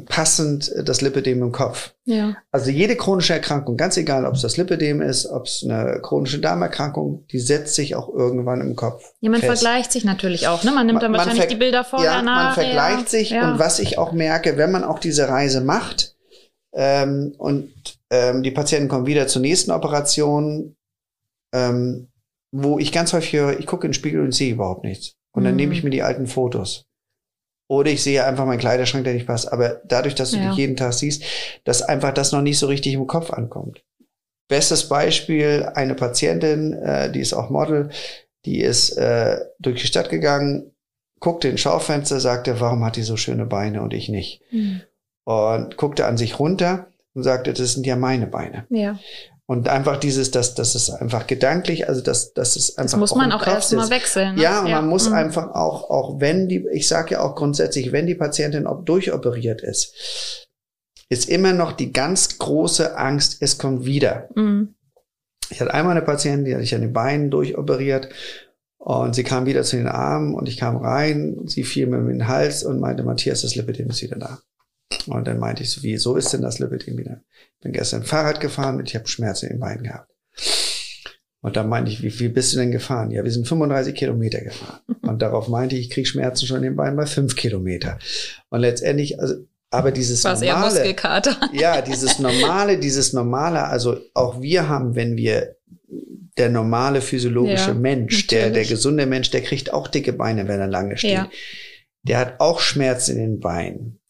passend das Lipidem im Kopf. Ja. Also jede chronische Erkrankung, ganz egal, ob es das Lipidem ist, ob es eine chronische Darmerkrankung, die setzt sich auch irgendwann im Kopf. Ja, man fest. vergleicht sich natürlich auch. Ne? Man nimmt dann man, wahrscheinlich die Bilder vorher ja, nach. Man vergleicht ja. sich ja. und was ich auch merke, wenn man auch diese Reise macht ähm, und ähm, die Patienten kommen wieder zur nächsten Operation, ähm, wo ich ganz häufig höre, ich gucke in den Spiegel und sehe überhaupt nichts. Und dann mhm. nehme ich mir die alten Fotos. Oder ich sehe einfach meinen Kleiderschrank, der nicht passt. Aber dadurch, dass du ja. dich jeden Tag siehst, dass einfach das noch nicht so richtig im Kopf ankommt. Bestes Beispiel, eine Patientin, äh, die ist auch Model, die ist äh, durch die Stadt gegangen, guckte ins Schaufenster, sagte, warum hat die so schöne Beine und ich nicht? Mhm. Und guckte an sich runter und sagte, das sind ja meine Beine. Ja. Und einfach dieses, dass das ist einfach gedanklich, also das, das ist einfach. Das muss auch man auch erstmal wechseln. Ne? Ja, und ja. man muss mhm. einfach auch, auch wenn die, ich sage ja auch grundsätzlich, wenn die Patientin ob durchoperiert ist, ist immer noch die ganz große Angst, es kommt wieder. Mhm. Ich hatte einmal eine Patientin, die hatte ich an den Beinen durchoperiert Und sie kam wieder zu den Armen und ich kam rein, sie fiel mir in den Hals und meinte, Matthias, das Lipidem ist wieder da. Und dann meinte ich so, wie, so ist denn das Lipidem wieder? Ich bin gestern Fahrrad gefahren und ich habe Schmerzen im Bein gehabt. Und dann meinte ich, wie viel bist du denn gefahren? Ja, wir sind 35 Kilometer gefahren. Und darauf meinte ich, ich krieg Schmerzen schon im Bein bei fünf Kilometer. Und letztendlich, also, aber dieses eher normale, ja, dieses normale, dieses normale, also auch wir haben, wenn wir der normale physiologische Ja, Mensch, der, der gesunde Mensch, der kriegt auch dicke Beine, wenn er lange steht. Ja. Der hat auch Schmerzen in den Beinen,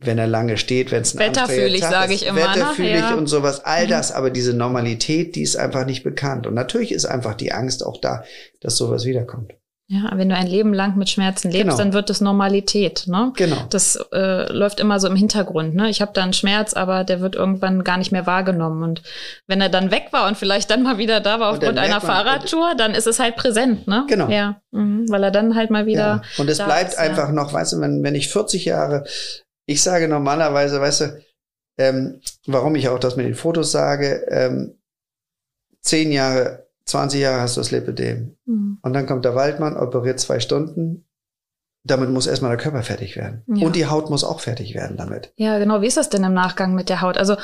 wenn er lange steht, wenn es ein Wetterfühlig, sage ich immer, ne? Wetterfühlig Ja. und sowas, all Mhm. das, aber diese Normalität, die ist einfach nicht bekannt. Und natürlich ist einfach die Angst auch da, dass sowas wiederkommt. Ja, wenn du ein Leben lang mit Schmerzen lebst, Genau. dann wird das Normalität. Ne? Genau. Das äh, läuft immer so im Hintergrund. Ne? Ich habe da einen Schmerz, aber der wird irgendwann gar nicht mehr wahrgenommen. Und wenn er dann weg war und vielleicht dann mal wieder da war aufgrund einer man- Fahrradtour, dann ist es halt präsent. Ne? Genau. Ja, mhm, weil er dann halt mal wieder. Ja. Und es bleibt ist, einfach ja. noch, weißt du, wenn, wenn ich 40 Jahre, ich sage normalerweise, weißt du, ähm, warum ich auch das mit den Fotos sage, ähm, 10 Jahre, 20 Jahre hast du das Lipidem. Mhm. Und dann kommt der Waldmann, operiert zwei Stunden. Damit muss erstmal der Körper fertig werden. Ja. Und die Haut muss auch fertig werden damit. Ja, genau. Wie ist das denn im Nachgang mit der Haut? Also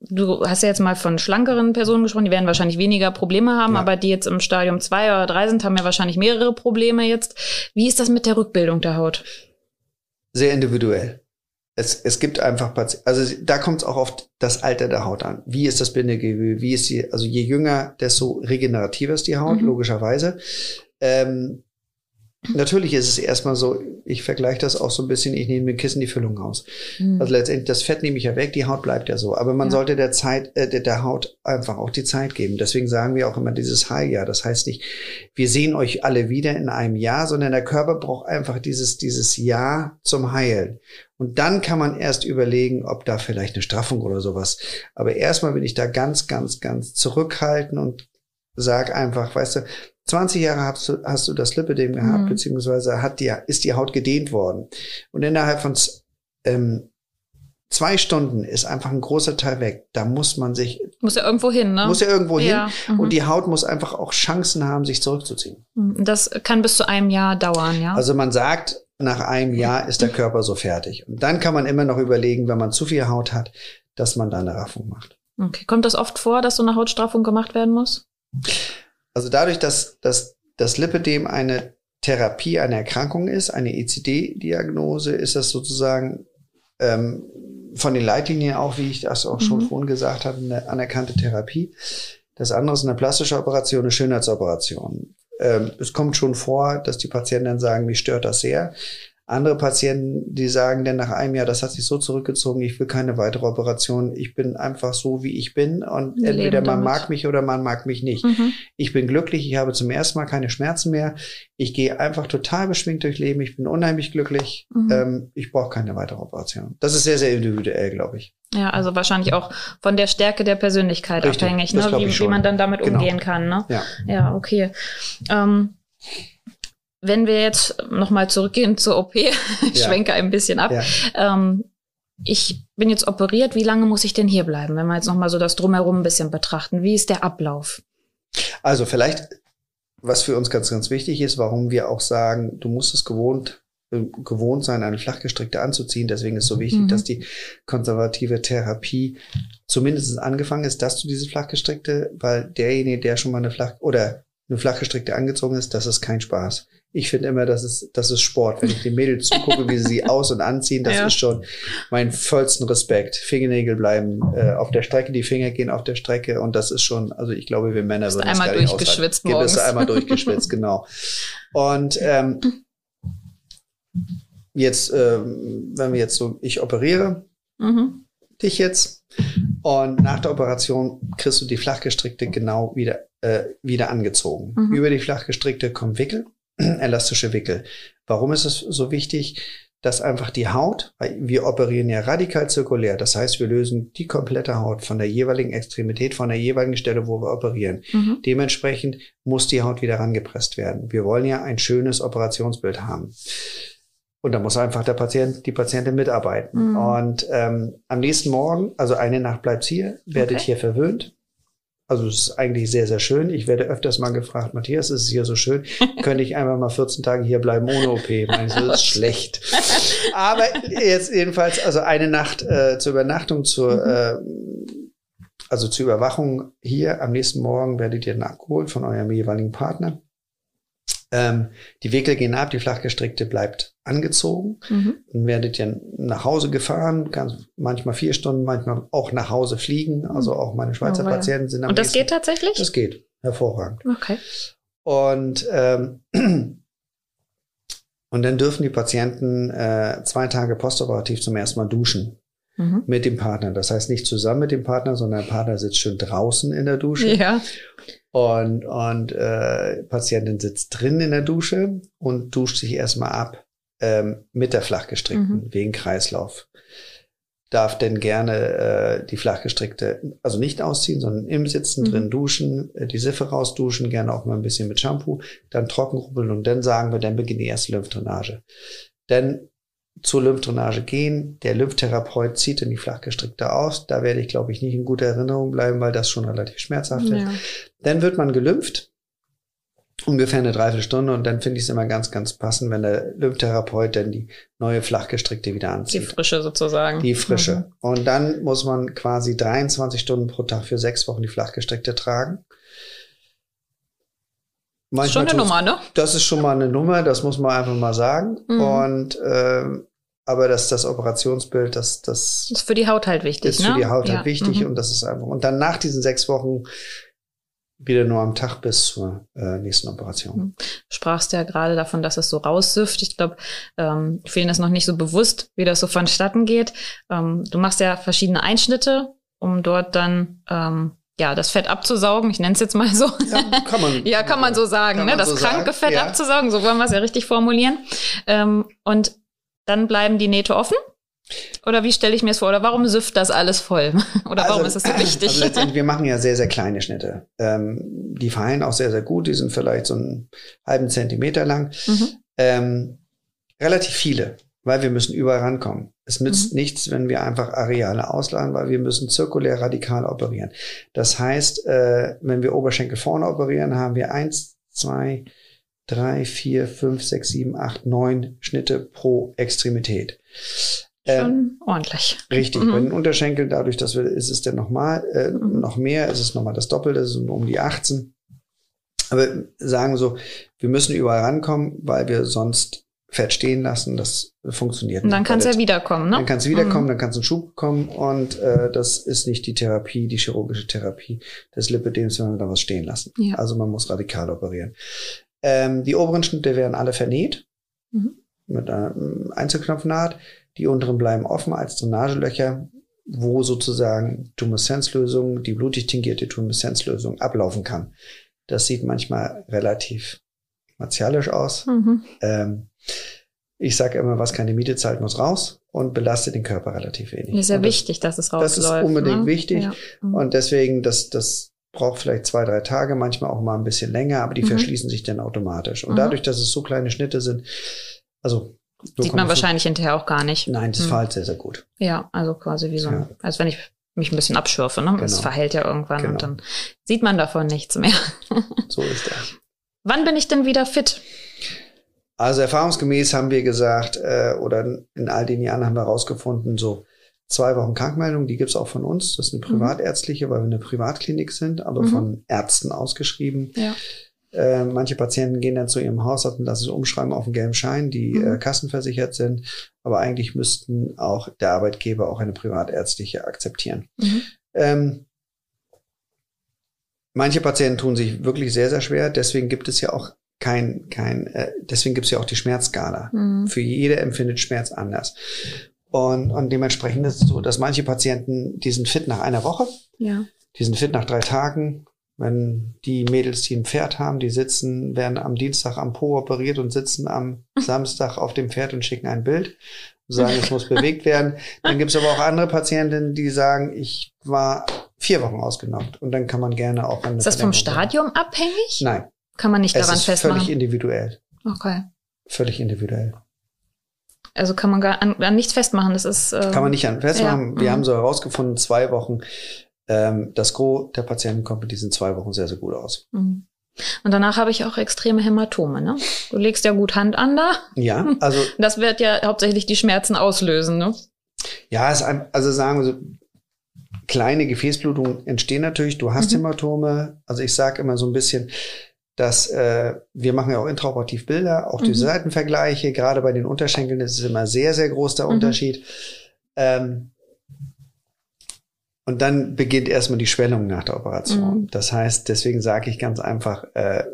du hast ja jetzt mal von schlankeren Personen gesprochen, die werden wahrscheinlich weniger Probleme haben, Ja. aber die jetzt im Stadium zwei oder drei sind, haben ja wahrscheinlich mehrere Probleme jetzt. Wie ist das mit der Rückbildung der Haut? Sehr individuell. Es, es gibt einfach Patienten, also da kommt es auch auf das Alter der Haut an. Wie ist das Bindegewebe? Wie ist sie, also je jünger, desto regenerativer ist die Haut, Mhm. logischerweise. Ähm, natürlich ist es erstmal so, ich vergleiche das auch so ein bisschen, ich nehme mit Kissen die Füllung aus. Hm. Also letztendlich, das Fett nehme ich ja weg, die Haut bleibt ja so. Aber man Ja. sollte der Zeit, äh, der, der Haut einfach auch die Zeit geben. Deswegen sagen wir auch immer dieses Heiljahr. Das heißt nicht, wir sehen euch alle wieder in einem Jahr, sondern der Körper braucht einfach dieses, dieses Jahr zum Heilen. Und dann kann man erst überlegen, ob da vielleicht eine Straffung oder sowas. Aber erstmal bin ich da ganz, ganz, ganz zurückhaltend und sag einfach, weißt du, 20 Jahre hast du, hast du das Lipidem gehabt, Mhm. beziehungsweise hat die, ist die Haut gedehnt worden. Und innerhalb von ähm, zwei Stunden ist einfach ein großer Teil weg. Da muss man sich, Muss ja irgendwo hin, ne? muss ja irgendwo Ja, hin. mhm. Und die Haut muss einfach auch Chancen haben, sich zurückzuziehen. Mhm. Das kann bis zu einem Jahr dauern, ja. Also man sagt, nach einem Jahr ist der Körper so fertig. Und dann kann man immer noch überlegen, wenn man zu viel Haut hat, dass man da eine Raffung macht. okay. Kommt das oft vor, dass so eine Hautstraffung gemacht werden muss? Also dadurch, dass, dass das Lipidem eine Therapie, eine Erkrankung ist, eine ECD-Diagnose, ist das sozusagen ähm, von den Leitlinien auch, wie ich das auch schon Mhm. vorhin gesagt habe, eine anerkannte Therapie. Das andere ist eine plastische Operation, eine Schönheitsoperation. Ähm, es kommt schon vor, dass die Patienten dann sagen, mich stört das sehr. Andere Patienten, die sagen dann nach einem Jahr, das hat sich so zurückgezogen, ich will keine weitere Operation, ich bin einfach so, wie ich bin und Wir entweder leben man damit. mag mich oder man mag mich nicht. Mhm. Ich bin glücklich, ich habe zum ersten Mal keine Schmerzen mehr. Ich gehe einfach total beschwingt durch Leben. Ich bin unheimlich glücklich. Mhm. Ähm, ich brauche keine weitere Operation. Das ist sehr, sehr individuell, glaube ich. Ja, also wahrscheinlich auch von der Stärke der Persönlichkeit Richtig, abhängig, ne? wie, wie man dann damit Genau. umgehen kann. Ne? Ja. Ja, okay. Ähm, wenn wir jetzt nochmal zurückgehen zur OP, [LAUGHS] ich Ja. schwenke ein bisschen ab. Ja. Ähm, ich bin jetzt operiert, wie lange muss ich denn hier bleiben, wenn wir jetzt nochmal so das Drumherum ein bisschen betrachten? Wie ist der Ablauf? Also vielleicht, was für uns ganz, ganz wichtig ist, warum wir auch sagen, du musst es gewohnt, äh, gewohnt sein, eine flachgestrickte anzuziehen. Deswegen ist so wichtig, Mhm. dass die konservative Therapie zumindest angefangen ist, dass du diese flachgestrickte, weil derjenige, der schon mal eine flach oder eine flachgestrickte angezogen ist, das ist kein Spaß. Ich finde immer, das ist, das ist Sport. Wenn ich den Mädels zugucke, wie sie sie aus- und anziehen, das Ja. ist schon mein vollsten Respekt. Fingernägel bleiben äh, auf der Strecke, die Finger gehen auf der Strecke und das ist schon, also ich glaube, wir Männer Bist würden das einmal gar nicht durchgeschwitzt aushalten. Bist du morgens. einmal durchgeschwitzt, [LAUGHS] genau. Und ähm, jetzt, ähm, wenn wir jetzt so, ich operiere Mhm. dich jetzt und nach der Operation kriegst du die flachgestrickte genau wieder, äh, wieder angezogen. Mhm. Über die flachgestrickte kommen Wickel, [CLEARS THROAT] elastische Wickel. Warum ist es so wichtig? Dass einfach die Haut, weil wir operieren ja radikal zirkulär, das heißt, wir lösen die komplette Haut von der jeweiligen Extremität, von der jeweiligen Stelle, wo wir operieren. Mhm. Dementsprechend muss die Haut wieder rangepresst werden. Wir wollen ja ein schönes Operationsbild haben. Und da muss einfach der Patient, die Patientin mitarbeiten. Mhm. Und ähm, am nächsten Morgen, also eine Nacht bleibt's hier, werdet Okay. hier verwöhnt. Also es ist eigentlich sehr, sehr schön. Ich werde öfters mal gefragt, Matthias, ist es hier so schön? [LAUGHS] Könnte ich einfach mal 14 Tage hier bleiben ohne OP? Meinst du, das ist schlecht. [LAUGHS] Aber jetzt jedenfalls, also eine Nacht äh, zur Übernachtung, zur, mhm. äh, also zur Überwachung hier. Am nächsten Morgen werdet ihr dann abgeholt von eurem jeweiligen Partner. Ähm, die Wickel gehen ab, die flachgestrickte bleibt angezogen. Mhm. Dann werdet ihr nach Hause gefahren, ganz, manchmal vier Stunden, manchmal auch nach Hause fliegen. Also auch meine Schweizer oh. Patienten sind am Und das nächsten, geht tatsächlich? Das geht, hervorragend. Okay. Und ähm, [CLEARS THROAT] und dann dürfen die Patienten äh, zwei Tage postoperativ zum ersten Mal duschen mhm. mit dem Partner. Das heißt nicht zusammen mit dem Partner, sondern der Partner sitzt schön draußen in der Dusche. Ja. Und, und äh, Patientin sitzt drin in der Dusche und duscht sich erstmal ab ähm, mit der flachgestrickten, mhm. wegen Kreislauf. Darf denn gerne äh, die flachgestrickte, also nicht ausziehen, sondern im Sitzen mhm. drin duschen, äh, die Siffe rausduschen, gerne auch mal ein bisschen mit Shampoo, dann trocken rubbeln und dann sagen wir, dann beginnt die erste Lymphdrainage. Denn zur Lymphdrainage gehen. Der Lymphtherapeut zieht in die flachgestrickte aus. Da werde ich, glaube ich, nicht in guter Erinnerung bleiben, weil das schon relativ schmerzhaft ja. ist. Dann wird man gelümpft. Ungefähr eine Dreiviertelstunde und dann finde ich es immer ganz, ganz passend, wenn der Lymphtherapeut dann die neue flachgestrickte wieder anzieht. Die frische sozusagen. Die frische. Mhm. Und dann muss man quasi 23 Stunden pro Tag für sechs Wochen die flachgestrickte tragen. Manchmal schon eine Nummer, ne? Das ist schon mal eine Nummer, das muss man einfach mal sagen. Mhm. Und ähm, aber das, das Operationsbild, das, das, das ist für die Haut halt wichtig. Ist ne? für die Haut halt ja. halt wichtig mhm. und das ist einfach. Und dann nach diesen sechs Wochen wieder nur am Tag bis zur äh, nächsten Operation. Mhm. Du sprachst ja gerade davon, dass es so raussüfft. Ich glaube, ähm, vielen ist noch nicht so bewusst, wie das so vonstatten geht. Ähm, du machst ja verschiedene Einschnitte, um dort dann ähm, ja, das Fett abzusaugen, ich nenne es jetzt mal so. Ja, kann man, [LAUGHS] ja, kann man so sagen, ne? das so kranke sagen. Fett ja. abzusaugen, so wollen wir es ja richtig formulieren. Ähm, und dann bleiben die Nähte offen. Oder wie stelle ich mir es vor? Oder warum süfft das alles voll? [LAUGHS] Oder warum also, ist das so wichtig? Also letztendlich, wir machen ja sehr, sehr kleine Schnitte. Ähm, die verheilen auch sehr, sehr gut. Die sind vielleicht so einen halben Zentimeter lang. Mhm. Ähm, relativ viele, weil wir müssen überall rankommen. Es nützt mhm. nichts, wenn wir einfach Areale ausladen, weil wir müssen zirkulär radikal operieren. Das heißt, äh, wenn wir Oberschenkel vorne operieren, haben wir eins, zwei, drei, vier, fünf, sechs, sieben, acht, neun Schnitte pro Extremität. Schon ähm, ordentlich. Richtig. Mhm. Bei den Unterschenkeln, dadurch, dass wir, ist es dann nochmal, äh, mhm. noch mehr, ist es nochmal das Doppelte, ist um die 18. Aber sagen so, wir müssen überall rankommen, weil wir sonst Fett stehen lassen, das funktioniert nicht. Und dann kann es ja wiederkommen, ne? Dann kann es wiederkommen, mhm. dann kann es ein Schub kommen und äh, das ist nicht die Therapie, die chirurgische Therapie des Lipidems, wenn wir da was stehen lassen. Ja. Also man muss radikal operieren. Ähm, die oberen Schnitte werden alle vernäht mhm. mit einer Einzelknopfnaht. Die unteren bleiben offen als Drainagelöcher, wo sozusagen Tumescenzlösung, die blutig tingierte Tumescenzlösung ablaufen kann. Das sieht manchmal relativ martialisch aus. Mhm. Ähm, ich sage immer, was keine Miete zahlt, muss raus und belastet den Körper relativ wenig. Ist ja das, wichtig, dass es rausläuft. Das ist unbedingt ne? wichtig. Ja. Mhm. Und deswegen, das, das braucht vielleicht zwei, drei Tage, manchmal auch mal ein bisschen länger, aber die mhm. verschließen sich dann automatisch. Und mhm. dadurch, dass es so kleine Schnitte sind, also sieht man wahrscheinlich hinterher auch gar nicht. Nein, das mhm. verhält sehr, sehr gut. Ja, also quasi wie so ein, ja. als wenn ich mich ein bisschen abschürfe, ne? Genau. verhält ja irgendwann genau. und dann sieht man davon nichts mehr. so ist das. Wann bin ich denn wieder fit? Also erfahrungsgemäß haben wir gesagt, äh, oder in all den Jahren haben wir herausgefunden, so zwei Wochen Krankmeldung, die gibt's auch von uns. Das ist eine mhm. privatärztliche, weil wir eine Privatklinik sind, aber mhm. von Ärzten ausgeschrieben. Ja. Äh, manche Patienten gehen dann zu ihrem Hausarzt und lassen es umschreiben auf einen gelben Schein, die mhm. äh, kassenversichert sind. Aber eigentlich müssten auch der Arbeitgeber auch eine privatärztliche akzeptieren. Mhm. Ähm, manche Patienten tun sich wirklich sehr, sehr schwer. Deswegen gibt es ja auch kein, kein, äh, deswegen gibt es ja auch die Schmerzskala. Mhm. Für jeder empfindet Schmerz anders. Und, und dementsprechend ist es so, dass manche Patienten, die sind fit nach einer Woche, ja. die sind fit nach drei Tagen. Wenn die Mädels, die ein Pferd haben, die sitzen, werden am Dienstag am Po operiert und sitzen am [LAUGHS] Samstag auf dem Pferd und schicken ein Bild und sagen, es muss bewegt [LAUGHS] werden. Dann gibt es aber auch andere Patientinnen, die sagen, ich war vier Wochen ausgenockt. Und dann kann man gerne auch Ist das vom Stadium abhängig? Nein. Kann man nicht daran es ist festmachen? Völlig individuell. Okay. Völlig individuell. Also kann man gar an, an nichts festmachen. Das ist. Äh, kann man nicht an festmachen. Ja. Wir mhm. haben so herausgefunden, zwei Wochen Ähm, das Gros der Patienten kommt mit diesen zwei Wochen sehr, sehr gut aus. Mhm. Und danach habe ich auch extreme Hämatome, ne? Du legst ja gut Hand an da. Ja, also. [LAUGHS] Das wird ja hauptsächlich die Schmerzen auslösen, ne? Ja, es, also sagen wir so, kleine Gefäßblutungen entstehen natürlich. Du hast mhm. Hämatome. Also ich sage immer so ein bisschen, dass äh, wir machen ja auch intraoperativ Bilder, auch mhm. diese Seitenvergleiche. Gerade bei den Unterschenkeln ist es immer sehr, sehr groß der mhm. Unterschied. Ähm, und dann beginnt erstmal die Schwellung nach der Operation. Mhm. Das heißt, deswegen sage ich ganz einfach, äh,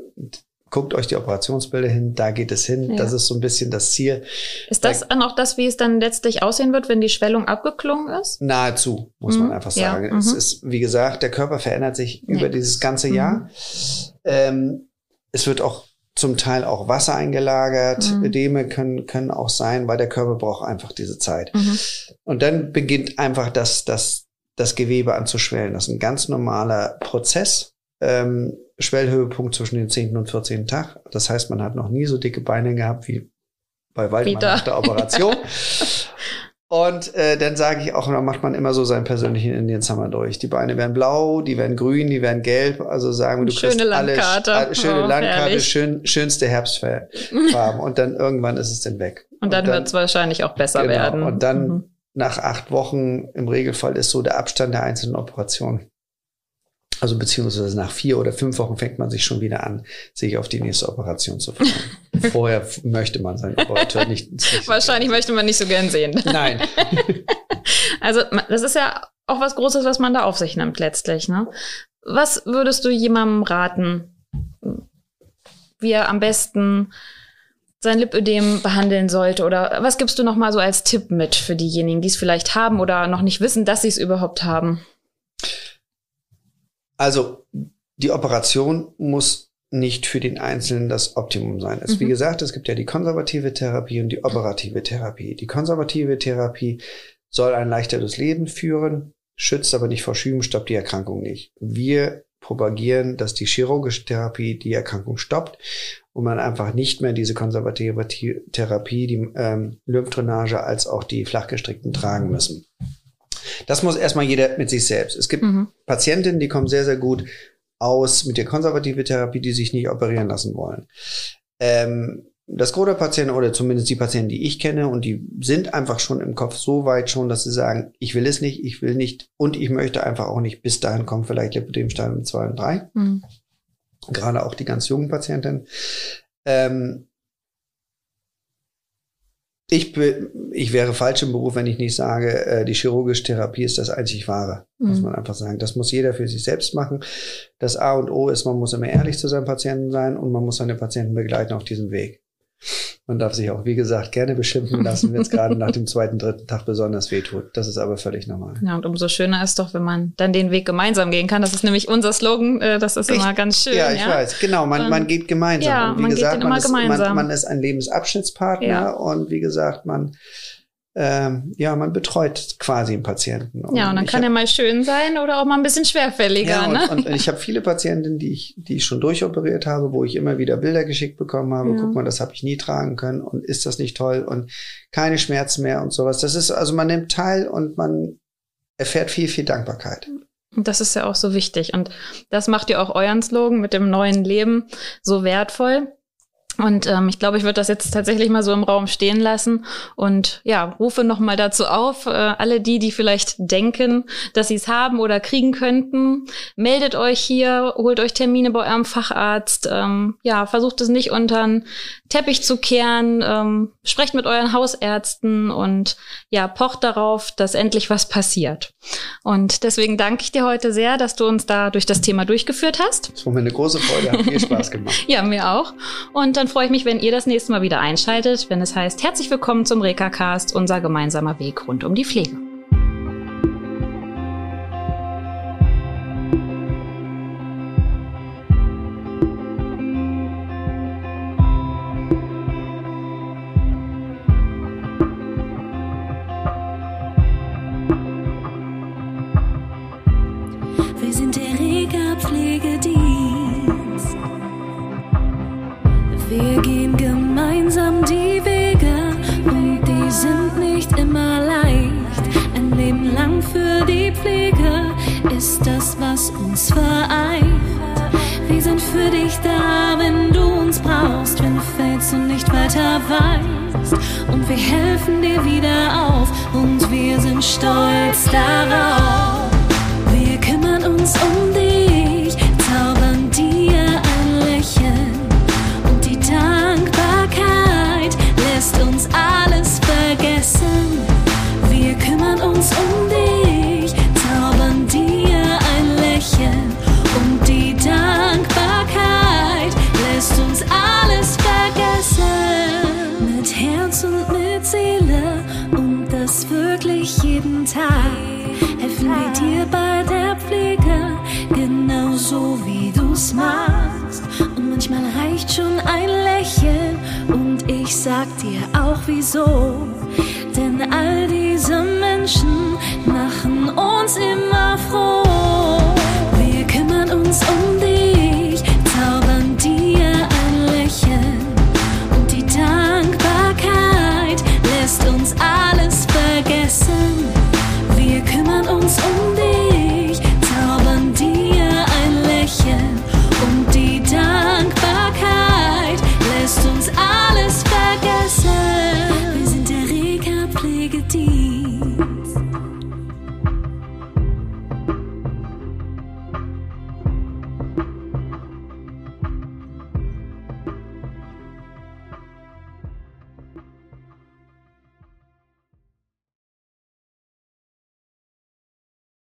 guckt euch die Operationsbilder hin, da geht es hin. Ja. Das ist so ein bisschen das Ziel. Ist das dann auch das, wie es dann letztlich aussehen wird, wenn die Schwellung abgeklungen ist? Nahezu, muss mhm. man einfach sagen. Ja. Mhm. Es ist, wie gesagt, der Körper verändert sich nee. über dieses ganze Jahr. Mhm. Ähm, es wird auch zum Teil auch Wasser eingelagert. Mhm. Ödeme können, können auch sein, weil der Körper braucht einfach diese Zeit. Mhm. Und dann beginnt einfach das, das, das Gewebe anzuschwellen. Das ist ein ganz normaler Prozess. Ähm, Schwellhöhepunkt zwischen den 10. und 14. Tag. Das heißt, man hat noch nie so dicke Beine gehabt wie bei Waldmann nach der Operation. [LAUGHS] Und äh, dann sage ich auch, dann macht man immer so seinen persönlichen Indian Summer durch. Die Beine werden blau, die werden grün, die werden gelb. Also sagen wir, du schöne kriegst Landkarte. alle schöne oh, Landkarte, schön, schönste Herbstfarben. und dann irgendwann ist es dann weg. Und dann, dann wird es wahrscheinlich auch besser genau, werden. Und dann mhm. nach acht Wochen im Regelfall ist so der Abstand der einzelnen Operationen also beziehungsweise nach vier oder fünf Wochen fängt man sich schon wieder an, sich auf die nächste Operation zu freuen. [LAUGHS] Vorher möchte man seinen Operateur nicht. nicht Wahrscheinlich möchte man nicht so gern sehen. Nein. [LAUGHS] also das ist ja auch was Großes, was man da auf sich nimmt letztlich. Ne? Was würdest du jemandem raten, wie er am besten sein Lipödem behandeln sollte? Oder was gibst du noch mal so als Tipp mit für diejenigen, die es vielleicht haben oder noch nicht wissen, dass sie es überhaupt haben? Also die Operation muss nicht für den Einzelnen das Optimum sein. Es, mhm. Wie gesagt, es gibt ja die konservative Therapie und die operative Therapie. Die konservative Therapie soll ein leichteres Leben führen, schützt aber nicht vor Schüben, stoppt die Erkrankung nicht. Wir propagieren, dass die chirurgische Therapie die Erkrankung stoppt und man einfach nicht mehr diese konservative Therapie, die ähm, Lymphdrainage als auch die flachgestrickten tragen müssen. Das muss erstmal jeder mit sich selbst. Es gibt mhm. Patientinnen, die kommen sehr, sehr gut aus mit der konservativen Therapie, die sich nicht operieren lassen wollen. Ähm, das Gros der Patienten oder zumindest die Patienten, die ich kenne und die sind einfach schon im Kopf so weit schon, dass sie sagen, ich will es nicht, ich will nicht und ich möchte einfach auch nicht bis dahin kommen, vielleicht Lipidemstadium 2 und 3. Mhm. Gerade auch die ganz jungen Patienten. Ähm, ich, ich wäre falsch im Beruf, wenn ich nicht sage, äh, die chirurgische Therapie ist das einzig wahre. Mhm. Muss man einfach sagen. Das muss jeder für sich selbst machen. Das A und O ist, man muss immer ehrlich zu seinem Patienten sein und man muss seine Patienten begleiten auf diesem Weg. Man darf sich auch, wie gesagt, gerne beschimpfen lassen, wenn es gerade nach dem zweiten, dritten Tag besonders wehtut. Das ist aber völlig normal. Ja, und umso schöner ist doch, wenn man dann den Weg gemeinsam gehen kann. Das ist nämlich unser Slogan. Äh, das ist ich, immer ganz schön. Ja, ich ja? weiß. Genau, man, man geht gemeinsam. Ja, und wie man gesagt, man ist, man, man, ist ein Lebensabschnittspartner ja. und wie gesagt, man ähm, ja, man betreut quasi einen Patienten. Und ja, und dann kann er mal schön sein oder auch mal ein bisschen schwerfälliger. Ja, und, ne? und, und ich habe viele Patientinnen, die ich, die ich schon durchoperiert habe, wo ich immer wieder Bilder geschickt bekommen habe. Ja. Guck mal, das habe ich nie tragen können und ist das nicht toll und keine Schmerzen mehr und sowas. Das ist, also man nimmt teil und man erfährt viel, viel Dankbarkeit. Und das ist ja auch so wichtig. Und das macht ja auch euren Slogan mit dem neuen Leben so wertvoll. Und ähm, ich glaube, ich würde das jetzt tatsächlich mal so im Raum stehen lassen und ja, rufe nochmal dazu auf, äh, alle die, die vielleicht denken, dass sie es haben oder kriegen könnten, meldet euch hier, holt euch Termine bei eurem Facharzt, ähm, ja, versucht es nicht unter den Teppich zu kehren, ähm, sprecht mit euren Hausärzten und ja, pocht darauf, dass endlich was passiert. Und deswegen danke ich dir heute sehr, dass du uns da durch das Thema durchgeführt hast. Es war mir eine große Freude, hat viel Spaß [LAUGHS] gemacht. ja, mir auch. Und dann freue ich mich, wenn ihr das nächste Mal wieder einschaltet, wenn es heißt, herzlich willkommen zum Reka-Cast, unser gemeinsamer Weg rund um die Pflege. Uns vereint. Wir sind für dich da, wenn du uns brauchst, wenn du fällst und nicht weiter weißt. Und wir helfen dir wieder auf und wir sind stolz darauf. Wir kümmern uns um wieso. Denn all diese Menschen machen uns immer